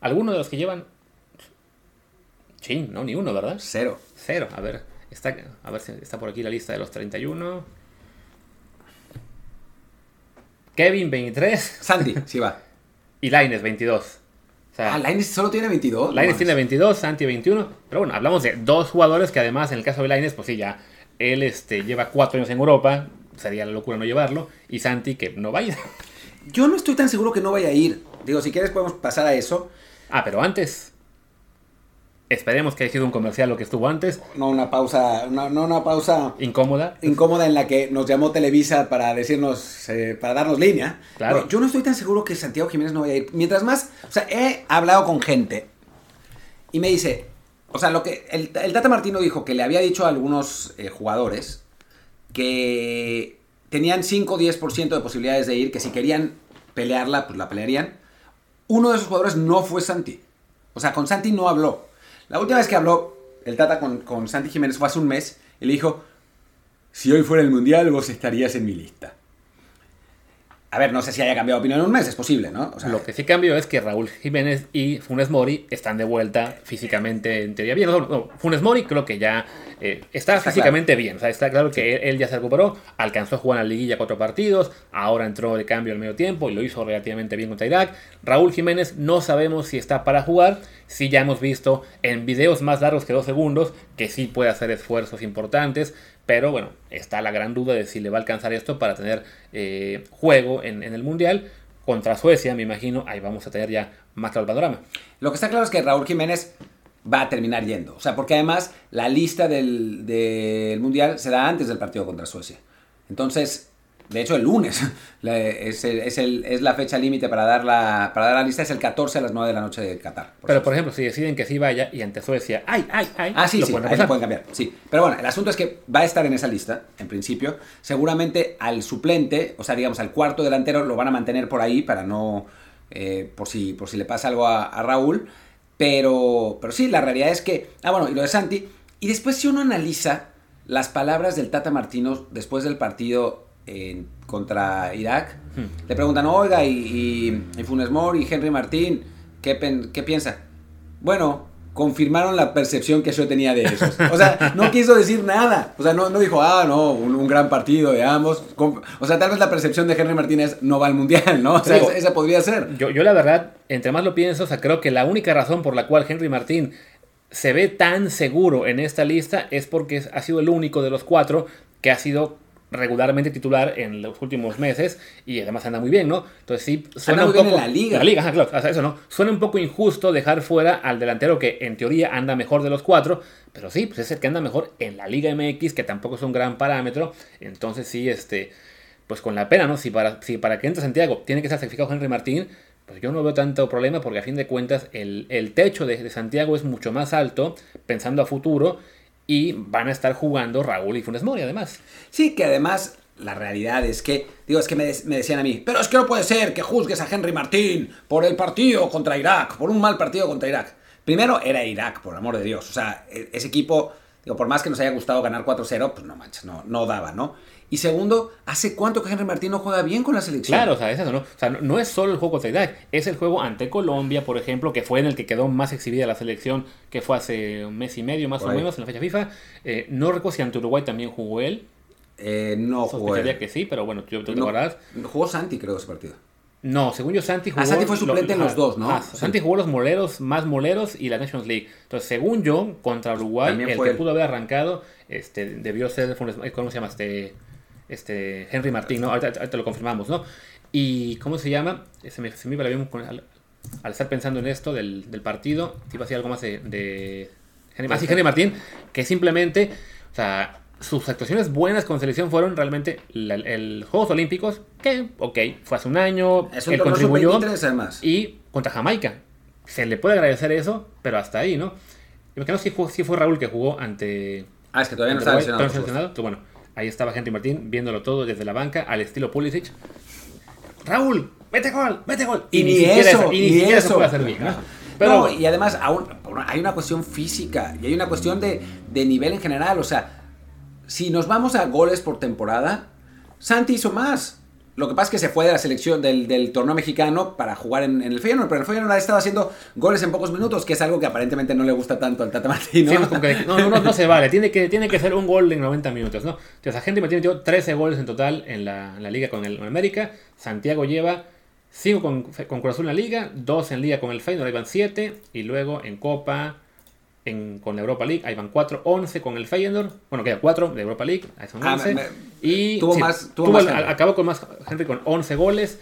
Speaker 2: ¿Alguno de los que llevan? Chin, no, ni uno, ¿verdad?
Speaker 1: 0.
Speaker 2: Cero, a ver, está, a ver si está por aquí la lista de los 31. Kevin, 23.
Speaker 1: Santi, sí va. [LAUGHS]
Speaker 2: Y Laines, 22. O sea,
Speaker 1: Ah, Lainez solo tiene 22.
Speaker 2: Lainez
Speaker 1: No,
Speaker 2: tiene 22, Santi 21. Pero bueno, hablamos de dos jugadores que además en el caso de Lainez, pues sí, ya él este, lleva cuatro años en Europa. Sería la locura no llevarlo. Y Santi que no vaya.
Speaker 1: Yo no estoy tan seguro que no vaya a ir. Digo, si quieres podemos pasar a eso.
Speaker 2: Ah, pero antes. Esperemos que haya sido un comercial lo que estuvo antes.
Speaker 1: No una pausa, no, no una pausa
Speaker 2: Incómoda.
Speaker 1: incómoda en la que nos llamó Televisa para decirnos, eh, para darnos línea.
Speaker 2: Claro.
Speaker 1: Bueno, yo no estoy tan seguro que Santiago Jiménez no vaya a ir. Mientras más, o sea, he hablado con gente y me dice, o sea, lo que el, el Tata Martino dijo que le había dicho a algunos eh, jugadores que tenían 5 o 10% de posibilidades de ir, que si querían pelearla, pues la pelearían. Uno de esos jugadores no fue Santi. O sea, con Santi no habló. La última vez que habló el Tata con, con Santi Jiménez fue hace un mes y le dijo, si hoy fuera el Mundial vos estarías en mi lista. A ver, no sé si haya cambiado de opinión en un mes, es posible, ¿no? O sea,
Speaker 2: Lo que sí cambió es que Raúl Jiménez y Funes Mori están de vuelta físicamente en teoría bien. No, no, Funes Mori creo que ya eh, está,
Speaker 1: Está
Speaker 2: físicamente bien. O sea, está claro que él, él ya se recuperó, alcanzó a jugar en la liguilla cuatro partidos, ahora entró de cambio al medio tiempo y lo hizo relativamente bien contra Irak. Raúl Jiménez no sabemos si está para jugar. Sí ya hemos visto en videos más largos que dos segundos que sí puede hacer esfuerzos importantes. Pero bueno, está la gran duda de si le va a alcanzar esto para tener eh, juego en, el Mundial. Contra Suecia, me imagino, ahí vamos a tener ya más claro el panorama.
Speaker 1: Lo que está claro es que Raúl Jiménez va a terminar yendo. O sea, porque además la lista del, del Mundial se da antes del partido contra Suecia. Entonces, de hecho, el lunes [LAUGHS] es, el- es, el- es la fecha límite para, dar la, para dar la lista, es el 14 a las 9 de la noche de Qatar. por
Speaker 2: Pero por ejemplo, si deciden que sí vaya y ante Suecia, ¡ay, ay, ay!
Speaker 1: Ah, sí,
Speaker 2: lo
Speaker 1: sí,
Speaker 2: pueden
Speaker 1: ahí lo pueden cambiar. Sí. Pero bueno, el asunto es que va a estar en esa lista, en principio. Seguramente al suplente, o sea, digamos, al cuarto delantero, lo van a mantener por ahí para no, eh, por, si, por si le pasa algo a, a Raúl. Pero, pero sí, la realidad es que. Ah, bueno, y lo de Santi. Y después, si uno analiza las palabras del Tata Martino después del partido en- contra Irak, le preguntan, oiga, y, y, y Funes Mori y Henry Martín, ¿qué, pen- ¿qué piensa? Bueno, confirmaron la percepción que yo tenía de esos. O sea, no quiso decir nada. O sea, no, no dijo, ah, no, un, un gran partido de ambos. O sea, tal vez la percepción de Henry Martínez no va al mundial, ¿no? O sea,
Speaker 2: Digo,
Speaker 1: esa, esa podría ser.
Speaker 2: Yo, yo la verdad, entre más lo pienso, o sea, creo que la única razón por la cual Henry Martín se ve tan seguro en esta lista es porque ha sido el único de los cuatro que ha sido regularmente titular en los últimos meses y además anda muy bien, ¿no? Entonces sí, suena
Speaker 1: muy
Speaker 2: un
Speaker 1: bien
Speaker 2: poco
Speaker 1: en la liga.
Speaker 2: la liga, ajá, claro, eso no. Suena un poco injusto dejar fuera al delantero que en teoría anda mejor de los cuatro, pero sí, pues es el que anda mejor en la Liga MX, que tampoco es un gran parámetro. Entonces sí, este, pues con la pena, ¿no? Si para, si para que entre Santiago tiene que ser sacrificado Henry Martín, pues yo no veo tanto problema porque a fin de cuentas el, el techo de, de Santiago es mucho más alto, pensando a futuro, y van a estar jugando Raúl y Funes Mori además.
Speaker 1: Sí, que además la realidad es que, digo, es que me, de- me decían a mí, pero es que no puede ser que juzgues a Henry Martín por el partido contra Irak, por un mal partido contra Irak. Primero era Irak, por amor de Dios. O sea, e- ese equipo, digo, por más que nos haya gustado ganar 4-0, pues no manches, no, no daba, ¿no? Y segundo, ¿hace cuánto que Henry Martín no juega bien con la selección?
Speaker 2: Claro, o sea, es eso, ¿no? O sea, no, no es solo el juego contra Irak, es el juego ante Colombia, por ejemplo, que fue en el que quedó más exhibida la selección, que fue hace un mes y medio más
Speaker 1: Por
Speaker 2: o
Speaker 1: ahí.
Speaker 2: menos en la fecha FIFA. Eh, no recuerdo si ante Uruguay también jugó él,
Speaker 1: Eh, no jugó. él.
Speaker 2: que sí, pero bueno, tú, te
Speaker 1: No,
Speaker 2: acordarás.
Speaker 1: jugó Santi, creo, ese partido.
Speaker 2: No, según yo, Santi jugó.
Speaker 1: Ah, Santi fue
Speaker 2: lo-
Speaker 1: suplente en los dos, ¿no? Sí.
Speaker 2: Santi jugó los moleros, más moleros y la Nations League. Entonces, según yo, contra Uruguay,
Speaker 1: También
Speaker 2: el que
Speaker 1: él.
Speaker 2: pudo haber arrancado este, debió ser. ¿Cómo se llama? Este, este Henry Martín, ¿no? Ahorita, ahorita lo confirmamos, ¿no? Y, ¿cómo se llama? Se me, se me iba con- al, al estar pensando en esto del, del partido. Te iba a decir algo más de. de Henry, ah, sí, Henry Martín, que simplemente. O sea. Sus actuaciones buenas con selección fueron realmente la- el Juegos Olímpicos, que, ok, fue hace un año,
Speaker 1: Es un
Speaker 2: él contribuyó,
Speaker 1: sub-23 además.
Speaker 2: y contra Jamaica. Se le puede agradecer eso, pero hasta ahí, ¿no? Quedo si fue, sí fue Raúl que jugó ante.
Speaker 1: Ah, es que todavía no
Speaker 2: Uruguay,
Speaker 1: lesionado.
Speaker 2: bueno, ahí estaba Henry Martín viéndolo todo desde la banca al estilo Pulisic. Raúl, vete gol, vete gol.
Speaker 1: Y, ni
Speaker 2: siquiera
Speaker 1: eso,
Speaker 2: y
Speaker 1: y
Speaker 2: ni siquiera
Speaker 1: eso.
Speaker 2: se puede hacer bien, ¿no? Pero
Speaker 1: no, y además aún, hay una cuestión física y hay una cuestión de, de nivel en general. O sea, si nos vamos a goles por temporada, Santi hizo más. Lo que pasa es que se fue de la selección del, del torneo mexicano para jugar en, el Feyenoord, pero el Feyenoord ha estado haciendo goles en pocos minutos, que es algo que aparentemente no le gusta tanto al Tata Martino.
Speaker 2: No, no, no, se vale. Tiene que, tiene que ser un gol en 90 minutos, ¿no? O sea, Martín metió 13 goles en total en la, liga con el América. Santiago lleva 5 con, con Cruz en la liga, 2 en liga con el Feyenoord, ahí van 7. Y luego en Copa, en, con la Europa League, ahí van 4, 11 con el Feyenoord. Bueno, queda 4 de Europa League, ahí son
Speaker 1: Ah,
Speaker 2: 11.
Speaker 1: me-
Speaker 2: y
Speaker 1: tuvo
Speaker 2: sí,
Speaker 1: más- tuvo más
Speaker 2: el-
Speaker 1: Henry.
Speaker 2: acabó con más Henry con 11 goles.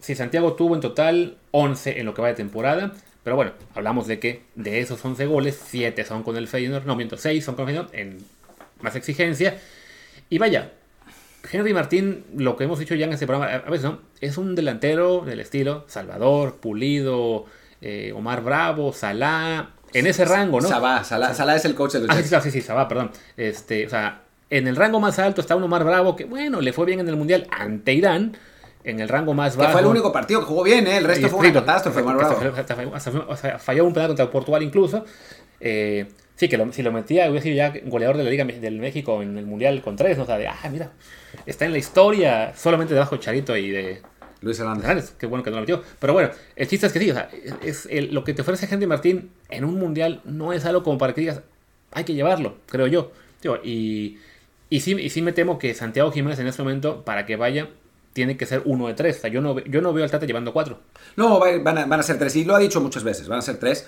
Speaker 2: Si Santiago tuvo en total 11 en lo que va de temporada. Pero bueno, hablamos de que de esos 11 goles, 7 son con el Feyenoord. No, miento, 6 son con el Feyenoord en más exigencia. Y vaya, Henry Martín, lo que hemos dicho ya en este programa, a a veces no, es un delantero del estilo Salvador, Pulido, eh, Omar Bravo, Salah, en ese rango, ¿no?
Speaker 1: Sabá, Salah, Salah es el coach de los
Speaker 2: Ah, sí,
Speaker 1: Jets.
Speaker 2: sí, sí, Sabá, perdón. Este, o sea, en el rango más alto está un Omar Bravo que, bueno, le fue bien en el Mundial ante Irán. En el rango más
Speaker 1: Que
Speaker 2: bajo.
Speaker 1: fue el único partido que jugó bien, ¿eh? El resto fue una catástrofe, Omar Bravo.
Speaker 2: hasta- hasta falló- hasta falló- o sea, falló un penal contra Portugal incluso. Eh, sí, que lo- si lo metía hubiera sido ya goleador de la Liga del México en el Mundial con tres. ¿no? O sea, de, ah, mira, está en la historia solamente debajo de Charito y de,
Speaker 1: Luis Hernández.
Speaker 2: Hernández, qué bueno que no lo metió. Pero bueno, el chiste es que sí, o sea, es, el- lo que te ofrece Henry Martín en un mundial no es algo como para que digas, hay que llevarlo, creo yo. Digo, y, y, sí, y sí me temo que Santiago Jiménez en este momento, para que vaya, tiene que ser uno de tres. O sea, yo no, yo no veo al Tata llevando cuatro.
Speaker 1: No, va- van a, van a ser tres. Y lo ha dicho muchas veces, van a ser tres.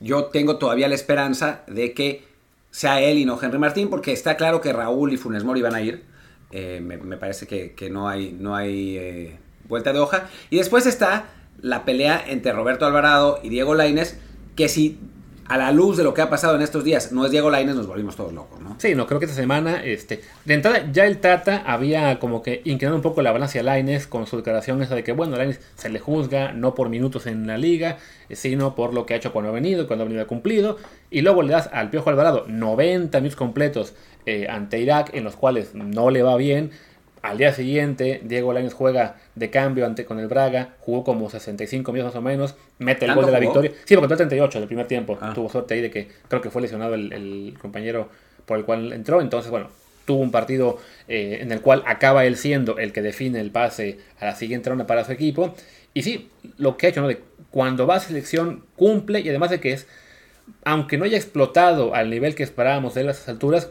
Speaker 1: Yo tengo todavía la esperanza de que sea él y no Henry Martín, porque está claro que Raúl y Funes Mori van a ir. Eh, me, me parece que, que no hay, no hay eh, vuelta de hoja. Y después está la pelea entre Roberto Alvarado y Diego Lainez, que si a la luz de lo que ha pasado en estos días no es Diego Lainez, nos volvimos todos locos, ¿no?
Speaker 2: Sí, no, creo que esta semana, este, de entrada ya el Tata había como que inclinado un poco la balanza a Laines con su declaración esa de que, bueno, Laines se le juzga no por minutos en la liga, sino por lo que ha hecho cuando ha venido, cuando ha venido cumplido, y luego le das al Piojo Alvarado 90 minutos completos eh, ante Irak, en los cuales no le va bien, Al día siguiente, Diego Lainez juega de cambio ante con el Braga, jugó como 65 minutos más o menos, mete el gol de la victoria. Sí, porque entró 38 del primer tiempo. Ah. Tuvo suerte ahí de que creo que fue lesionado el, compañero por el cual entró. Entonces, bueno, tuvo un partido eh, en el cual acaba él siendo el que define el pase a la siguiente ronda para su equipo. Y sí, lo que ha hecho, ¿no? De cuando va a selección cumple y además de que es, aunque no haya explotado al nivel que esperábamos de las alturas,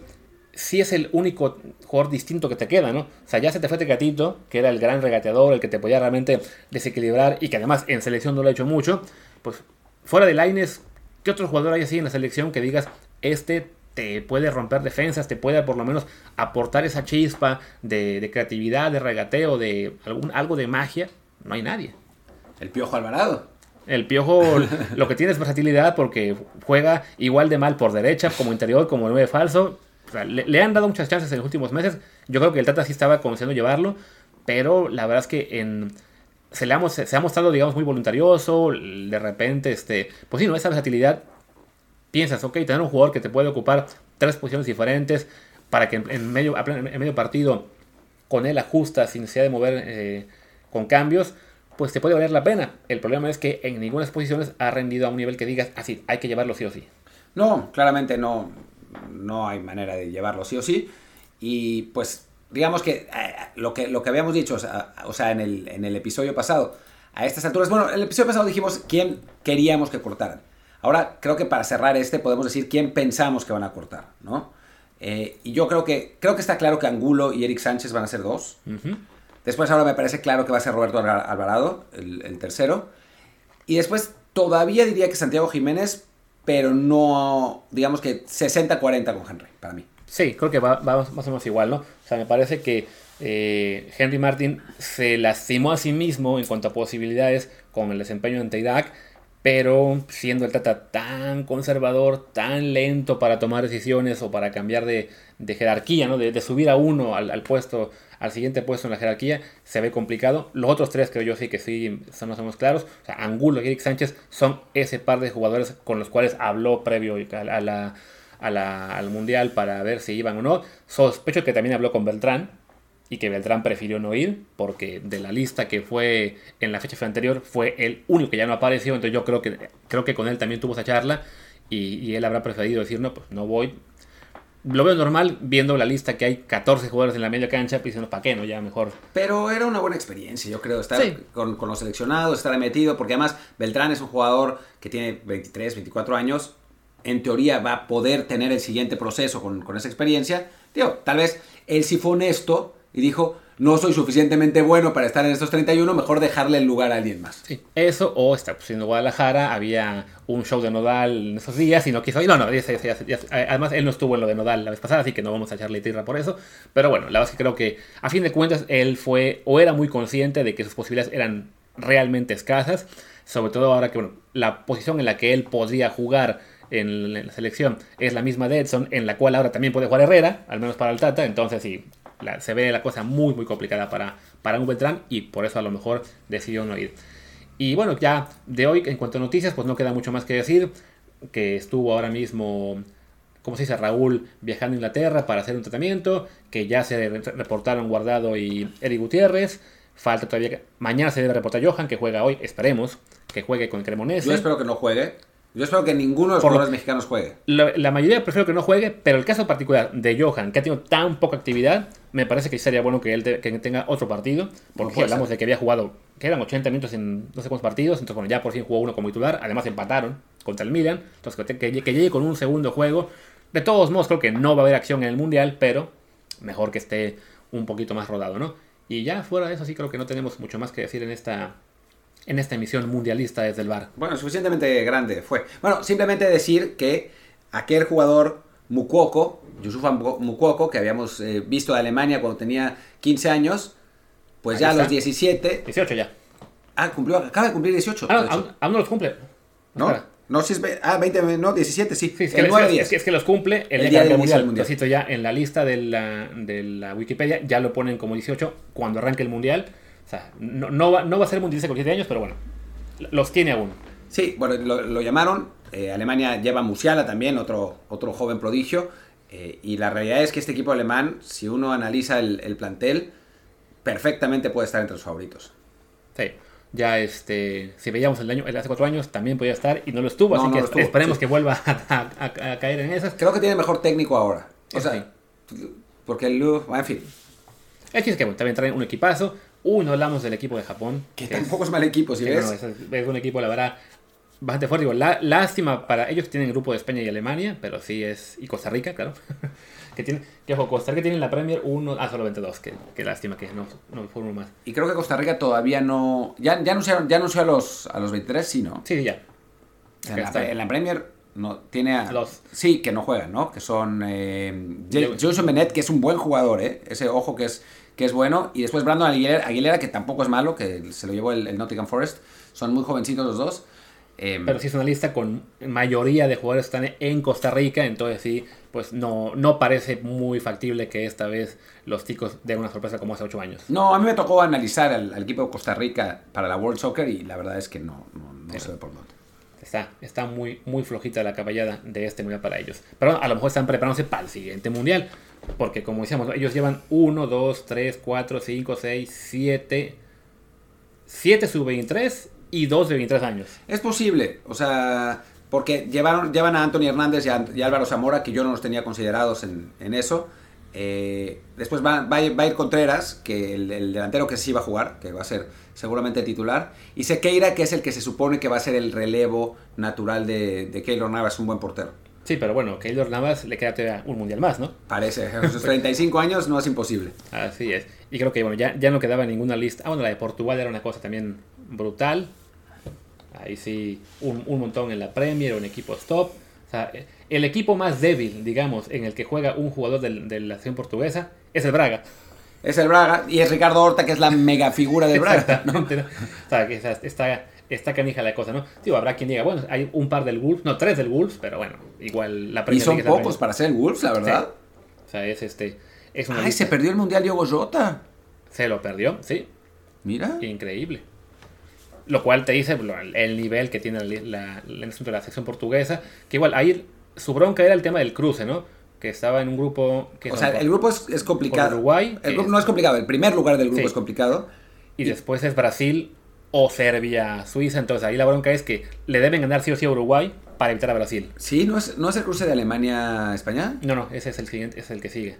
Speaker 2: sí es el único jugador distinto que te queda, ¿no? O sea, ya se te fue Tecatito, que era el gran regateador, el que te podía realmente desequilibrar y que además en selección no lo ha hecho mucho. Pues fuera de Laines, ¿qué otro jugador hay así en la selección que digas, este te puede romper defensas, te puede por lo menos aportar esa chispa de, creatividad, de regateo, de algún, algo de magia? No hay nadie.
Speaker 1: El Piojo Alvarado.
Speaker 2: El Piojo lo que tiene es versatilidad porque juega igual de mal por derecha como interior, como nueve falso le, han dado muchas chances en los últimos meses. Yo creo que el Tata sí estaba comenzando a llevarlo, pero la verdad es que en, se, le ha, mostrado, digamos, muy voluntarioso. De repente, este, pues sí, no, esa versatilidad. Piensas, ok, tener un jugador que te puede ocupar tres posiciones diferentes para que en, medio, en medio partido con él ajusta sin necesidad de mover eh, con cambios, pues te puede valer la pena. El problema es que en ninguna posiciones ha rendido a un nivel que digas, así, hay que llevarlo sí o sí.
Speaker 1: No, claramente no no hay manera de llevarlo sí o sí. Y pues digamos que eh, lo que, lo que habíamos dicho, o sea, en, el, en el episodio pasado, a estas alturas, bueno, en el episodio pasado dijimos quién queríamos que cortaran. Ahora creo que para cerrar este podemos decir quién pensamos que van a cortar, ¿no? Eh, y yo creo que, creo que está claro que Angulo y Eric Sánchez van a ser dos. Después ahora me parece claro que va a ser Roberto Alvarado, el, el tercero. Y después todavía diría que Santiago Jiménez, pero no, digamos que 60-40 con Henry, para mí.
Speaker 2: Sí, creo que va, más o menos igual, ¿no? O sea, me parece que eh, Henry Martin se lastimó a sí mismo en cuanto a posibilidades con el desempeño ante Irak, pero siendo el Tata tan conservador, tan lento para tomar decisiones o para cambiar de, jerarquía, ¿no? De, subir a uno al, puesto, al siguiente puesto en la jerarquía, se ve complicado. Los otros tres creo yo sí que sí son más o menos claros. O sea, Angulo y Eric Sánchez son ese par de jugadores con los cuales habló previo a la, al Mundial para ver si iban o no. Sospecho que también habló con Beltrán, y que Beltrán prefirió no ir porque de la lista que fue en la fecha anterior fue el único que ya no apareció, entonces yo creo que creo que con él también tuvo esa charla y, él habrá preferido decir no, pues no voy. Lo veo normal viendo la lista que hay 14 jugadores en la media cancha, pues diciendo, ¿para qué no? Ya mejor.
Speaker 1: Pero era una buena experiencia, yo creo, estar con, los seleccionados, estar metido, porque además Beltrán es un jugador que tiene 23, 24 años, en teoría va a poder tener el siguiente proceso con, con esa experiencia. Tío, tal vez él sí fue honesto y dijo, no soy suficientemente bueno para estar en estos 31, mejor dejarle el lugar a alguien más.
Speaker 2: Sí, eso, o está pues, Guadalajara, había un show de Nodal en esos días y no quiso No, no, además él no estuvo en lo de Nodal la vez pasada, así que no vamos a echarle tierra por eso. Pero bueno, la verdad es que creo que a fin de cuentas él fue o era muy consciente de que sus posibilidades eran realmente escasas, sobre todo ahora que bueno, la posición en la que él podría jugar en la selección es la misma de Edson, en la cual ahora también puede jugar Herrera, al menos para el Tata, entonces sí, se ve la cosa muy, muy complicada para, para un Beltrán y por eso a lo mejor decidió no ir. Y bueno, ya de hoy, en cuanto a noticias, pues no queda mucho más que decir. Que estuvo ahora mismo, como se dice, Raúl viajando a Inglaterra para hacer un tratamiento. Que ya se reportaron Guardado y Eric Gutiérrez. Falta todavía. Mañana se debe reportar Johan, que juega hoy. Esperemos que juegue con Cremonese.
Speaker 1: Yo espero que no juegue. Yo espero que ninguno de los jugadores mexicanos juegue.
Speaker 2: La, mayoría prefiero que no juegue, pero el caso particular de Johan, que ha tenido tan poca actividad, me parece que sería bueno que él tenga otro partido, porque hablamos de que había jugado, que eran 80 minutos en no sé cuántos partidos, entonces bueno, ya por fin jugó uno como titular, además empataron contra el Milan, entonces que, llegue con un segundo juego. De todos modos, creo que no va a haber acción en el Mundial, pero mejor que esté un poquito más rodado, ¿no? Y ya fuera de eso sí creo que no tenemos mucho más que decir en esta en esta emisión mundialista desde el bar.
Speaker 1: Bueno, suficientemente grande fue. Bueno, simplemente decir que aquel jugador Mukwoko, Yusufa Mukwoko, que habíamos eh, visto de Alemania cuando tenía 15, años, pues ya a los 17...
Speaker 2: 18 ya.
Speaker 1: Ah, cumplió, acaba de cumplir 18.
Speaker 2: Ah, aún, no los cumple.
Speaker 1: ¿No? No, si es, ah, 20, no, 17, sí.
Speaker 2: es, que, es, que, los cumple el, día del mundial. mundial. ya en la lista de la, de la Wikipedia, ya lo ponen como 18 cuando arranque el mundial. O sea, no, no, va, no va a ser mundialista con 7 años, pero bueno, los tiene aún.
Speaker 1: Sí, bueno, lo, llamaron. Eh, Alemania lleva Musiala también, otro, otro joven prodigio. Eh, y la realidad es que este equipo alemán, si uno analiza el, plantel, perfectamente puede estar entre los favoritos.
Speaker 2: Sí. Ya este, si veíamos el año, el hace cuatro años, también podía estar y no lo estuvo,
Speaker 1: No,
Speaker 2: así
Speaker 1: no
Speaker 2: que
Speaker 1: estuvo,
Speaker 2: esperemos
Speaker 1: sí.
Speaker 2: que vuelva [LAUGHS] a, a- a- a caer en esas.
Speaker 1: Creo que tiene mejor técnico ahora. O sea, porque el en fin,
Speaker 2: El es que bueno, también traen un equipazo. Uy, no hablamos del equipo de Japón.
Speaker 1: que tampoco es mal equipo, si ves.
Speaker 2: no, es, es un equipo, la verdad, bastante fuerte. Digo, lá- lástima para ellos, tienen grupo de España y Alemania, pero sí es. Y Costa Rica, claro. [LAUGHS] que tiene, que ojo, Costa Rica tiene en la Premier uno, ah, solo 22. Que, que lástima que no, no fue uno más.
Speaker 1: Y creo que Costa Rica todavía no. Ya, ya anunciaron, ya anunció a los, a los 23, sí, ¿no?
Speaker 2: Sí, ya.
Speaker 1: La, en la Premier no, tiene a.
Speaker 2: Los-
Speaker 1: Sí, que no juegan, ¿no? Que son. Eh, J-
Speaker 2: Yo-
Speaker 1: Jason Bennett, que es un buen jugador, ¿eh? Ese ojo que es, que es bueno. Y después Brandon Aguilera, Aguilera, que tampoco es malo, que se lo llevó el, el Nottingham Forest. Son muy jovencitos los dos. Eh,
Speaker 2: Pero sí es una lista con mayoría de jugadores que están en Costa Rica, entonces sí, pues no, no parece muy factible que esta vez los chicos den una sorpresa como hace 8 años.
Speaker 1: No, a mí me tocó analizar al, al equipo de Costa Rica para la World Soccer y la verdad es que no, no, no se ve por dónde.
Speaker 2: Está, está muy, muy flojita la caballada de este mundial para ellos. Pero a lo mejor están preparándose para el siguiente mundial. Porque como decíamos, ellos llevan 1, 2, 3, 4, 5, 6, 7. 7 sub-23 y 2 de 23 años.
Speaker 1: Es posible, o sea, porque llevaron, llevan a Anthony Hernández y Álvaro Zamora, que yo no los tenía considerados en, en eso. Eh, después va, va a ir Contreras, que el, el delantero que sí va a jugar, que va a ser seguramente titular. Y Sequeira, que es el que se supone que va a ser el relevo natural de, de Keylor Navas, un buen portero.
Speaker 2: Sí, pero bueno, Keylor Navas le queda todavía un mundial más, ¿no?
Speaker 1: Parece, a sus [LAUGHS] 35 años no es imposible.
Speaker 2: Así es. Y creo que bueno, ya, ya no quedaba ninguna lista. Ah, bueno, la de Portugal era una cosa también brutal. Ahí sí, un, un montón en la Premier, un equipo top. O sea, el equipo más débil, digamos, en el que juega un jugador del- de, la selección portuguesa es el Braga.
Speaker 1: Es el Braga y es Ricardo Horta, que es la mega figura del Braga. ¿no?
Speaker 2: O sea, que está, está canija la cosa, ¿no? Digo, habrá quien diga, bueno, hay un par del Wolves, no, tres del Wolves, pero bueno, igual la
Speaker 1: Y
Speaker 2: Premier
Speaker 1: son
Speaker 2: League es la
Speaker 1: pocos para ser Wolves, la verdad.
Speaker 2: O sea, es este. Es una
Speaker 1: Ay,
Speaker 2: lista-
Speaker 1: se perdió el Mundial Diogo Jota.
Speaker 2: Se lo perdió, sí.
Speaker 1: Mira.
Speaker 2: Increíble. Lo cual te dice el, el nivel que tiene la, la, la- de la sección portuguesa. Que igual, ahí su bronca era el tema del cruce, ¿no? Que estaba en un grupo que
Speaker 1: O sea, el grupo es, es complicado.
Speaker 2: Uruguay,
Speaker 1: El grupo
Speaker 2: es-
Speaker 1: no es complicado. El primer lugar del grupo
Speaker 2: Sí.
Speaker 1: es complicado.
Speaker 2: y después es Brasil o Serbia, Suiza. Entonces ahí la bronca es que le deben ganar sí o sí a Uruguay para evitar a Brasil.
Speaker 1: Sí, ¿no es, no es el cruce de Alemania-España?
Speaker 2: No, no, ese es el siguiente, es el que sigue.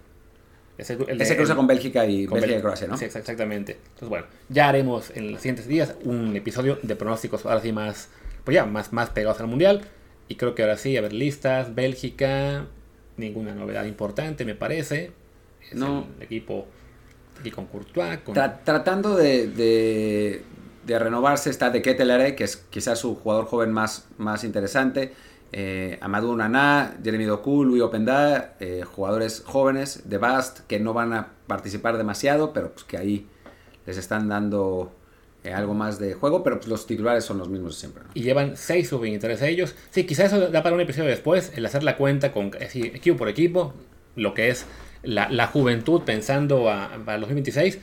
Speaker 2: Es el,
Speaker 1: Ese cruza con Bélgica y
Speaker 2: con
Speaker 1: Bélgica y. Croacia, ¿no?
Speaker 2: Sí, exa- exactamente. Entonces, bueno, ya haremos en los siguientes días un episodio de pronósticos, ahora sí más, pues ya, más, más pegados al mundial. Y creo que ahora sí, a ver, listas, Bélgica, ninguna novedad importante, me parece. Es
Speaker 1: No.
Speaker 2: el equipo aquí con Courtois, con...
Speaker 1: Tra- tratando de, de- de renovarse está de Ketelere, que es quizás su jugador joven más, más interesante. Eh, Amadou Naná, Jeremy Doku, Louis Openda, eh, jugadores jóvenes de Bast que no van a participar demasiado, pero pues que ahí les están dando eh, algo más de juego, pero pues los titulares son los mismos siempre.
Speaker 2: y llevan 6 sub 23 ellos. Sí, quizás eso da para un episodio después, el hacer la cuenta con así, equipo por equipo, lo que es la, la juventud pensando a, a los 2026.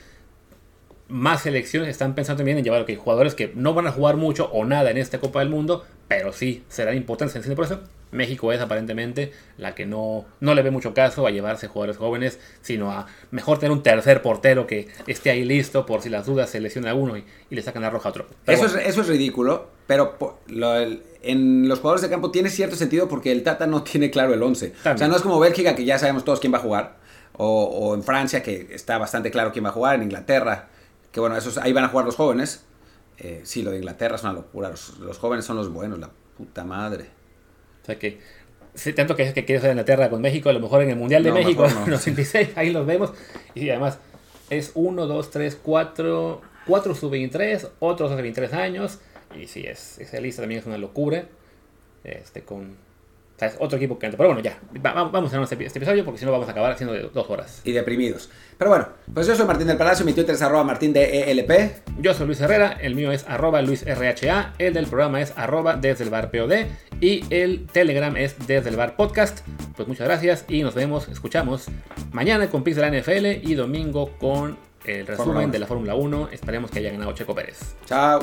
Speaker 2: Más selecciones están pensando también en llevar ok, jugadores que no van a jugar mucho o nada en esta Copa del Mundo, pero sí serán importantes en el por. México es aparentemente la que no, no le ve mucho caso a llevarse jugadores jóvenes, sino a mejor tener un tercer portero que esté ahí listo por si las dudas se lesiona a uno y, y le sacan la roja a otro. Pero
Speaker 1: Eso,
Speaker 2: bueno.
Speaker 1: es, eso es ridículo, pero lo- el- en los jugadores de campo tiene cierto sentido porque el Tata no tiene claro el 11. O sea, no es como Bélgica que ya sabemos todos quién va a jugar, o, o en Francia que está bastante claro quién va a jugar, en Inglaterra, que bueno, esos, ahí van a jugar los jóvenes. Eh, sí, lo de Inglaterra es una locura, los, los jóvenes son los buenos, la puta madre.
Speaker 2: O sea que, tanto que, que quieres ver Inglaterra con México, a lo mejor en el Mundial de
Speaker 1: No,
Speaker 2: México, [LAUGHS] los 26, ahí los vemos. Y además, es 1, 2, 3, 4, 4 sub-23, otros hace 23 años. Y sí, es, esa lista también es una locura. Este, con. O sea, es otro equipo que entra. Pero bueno, ya, va- va- vamos a este, este episodio porque si no vamos a acabar haciendo de dos horas.
Speaker 1: Y deprimidos. Pero bueno, pues yo soy Martín del Palacio, mi Twitter es arroba martín de ELP.
Speaker 2: Yo soy Luis Herrera, el mío es arroba luisrha, el del programa es arroba desde el bar POD y el Telegram es desde el bar podcast. Pues muchas gracias y nos vemos, escuchamos mañana con Pix de la NFL y domingo con el resumen de la Fórmula 1. Esperemos que haya ganado Checo Pérez.
Speaker 1: Chao.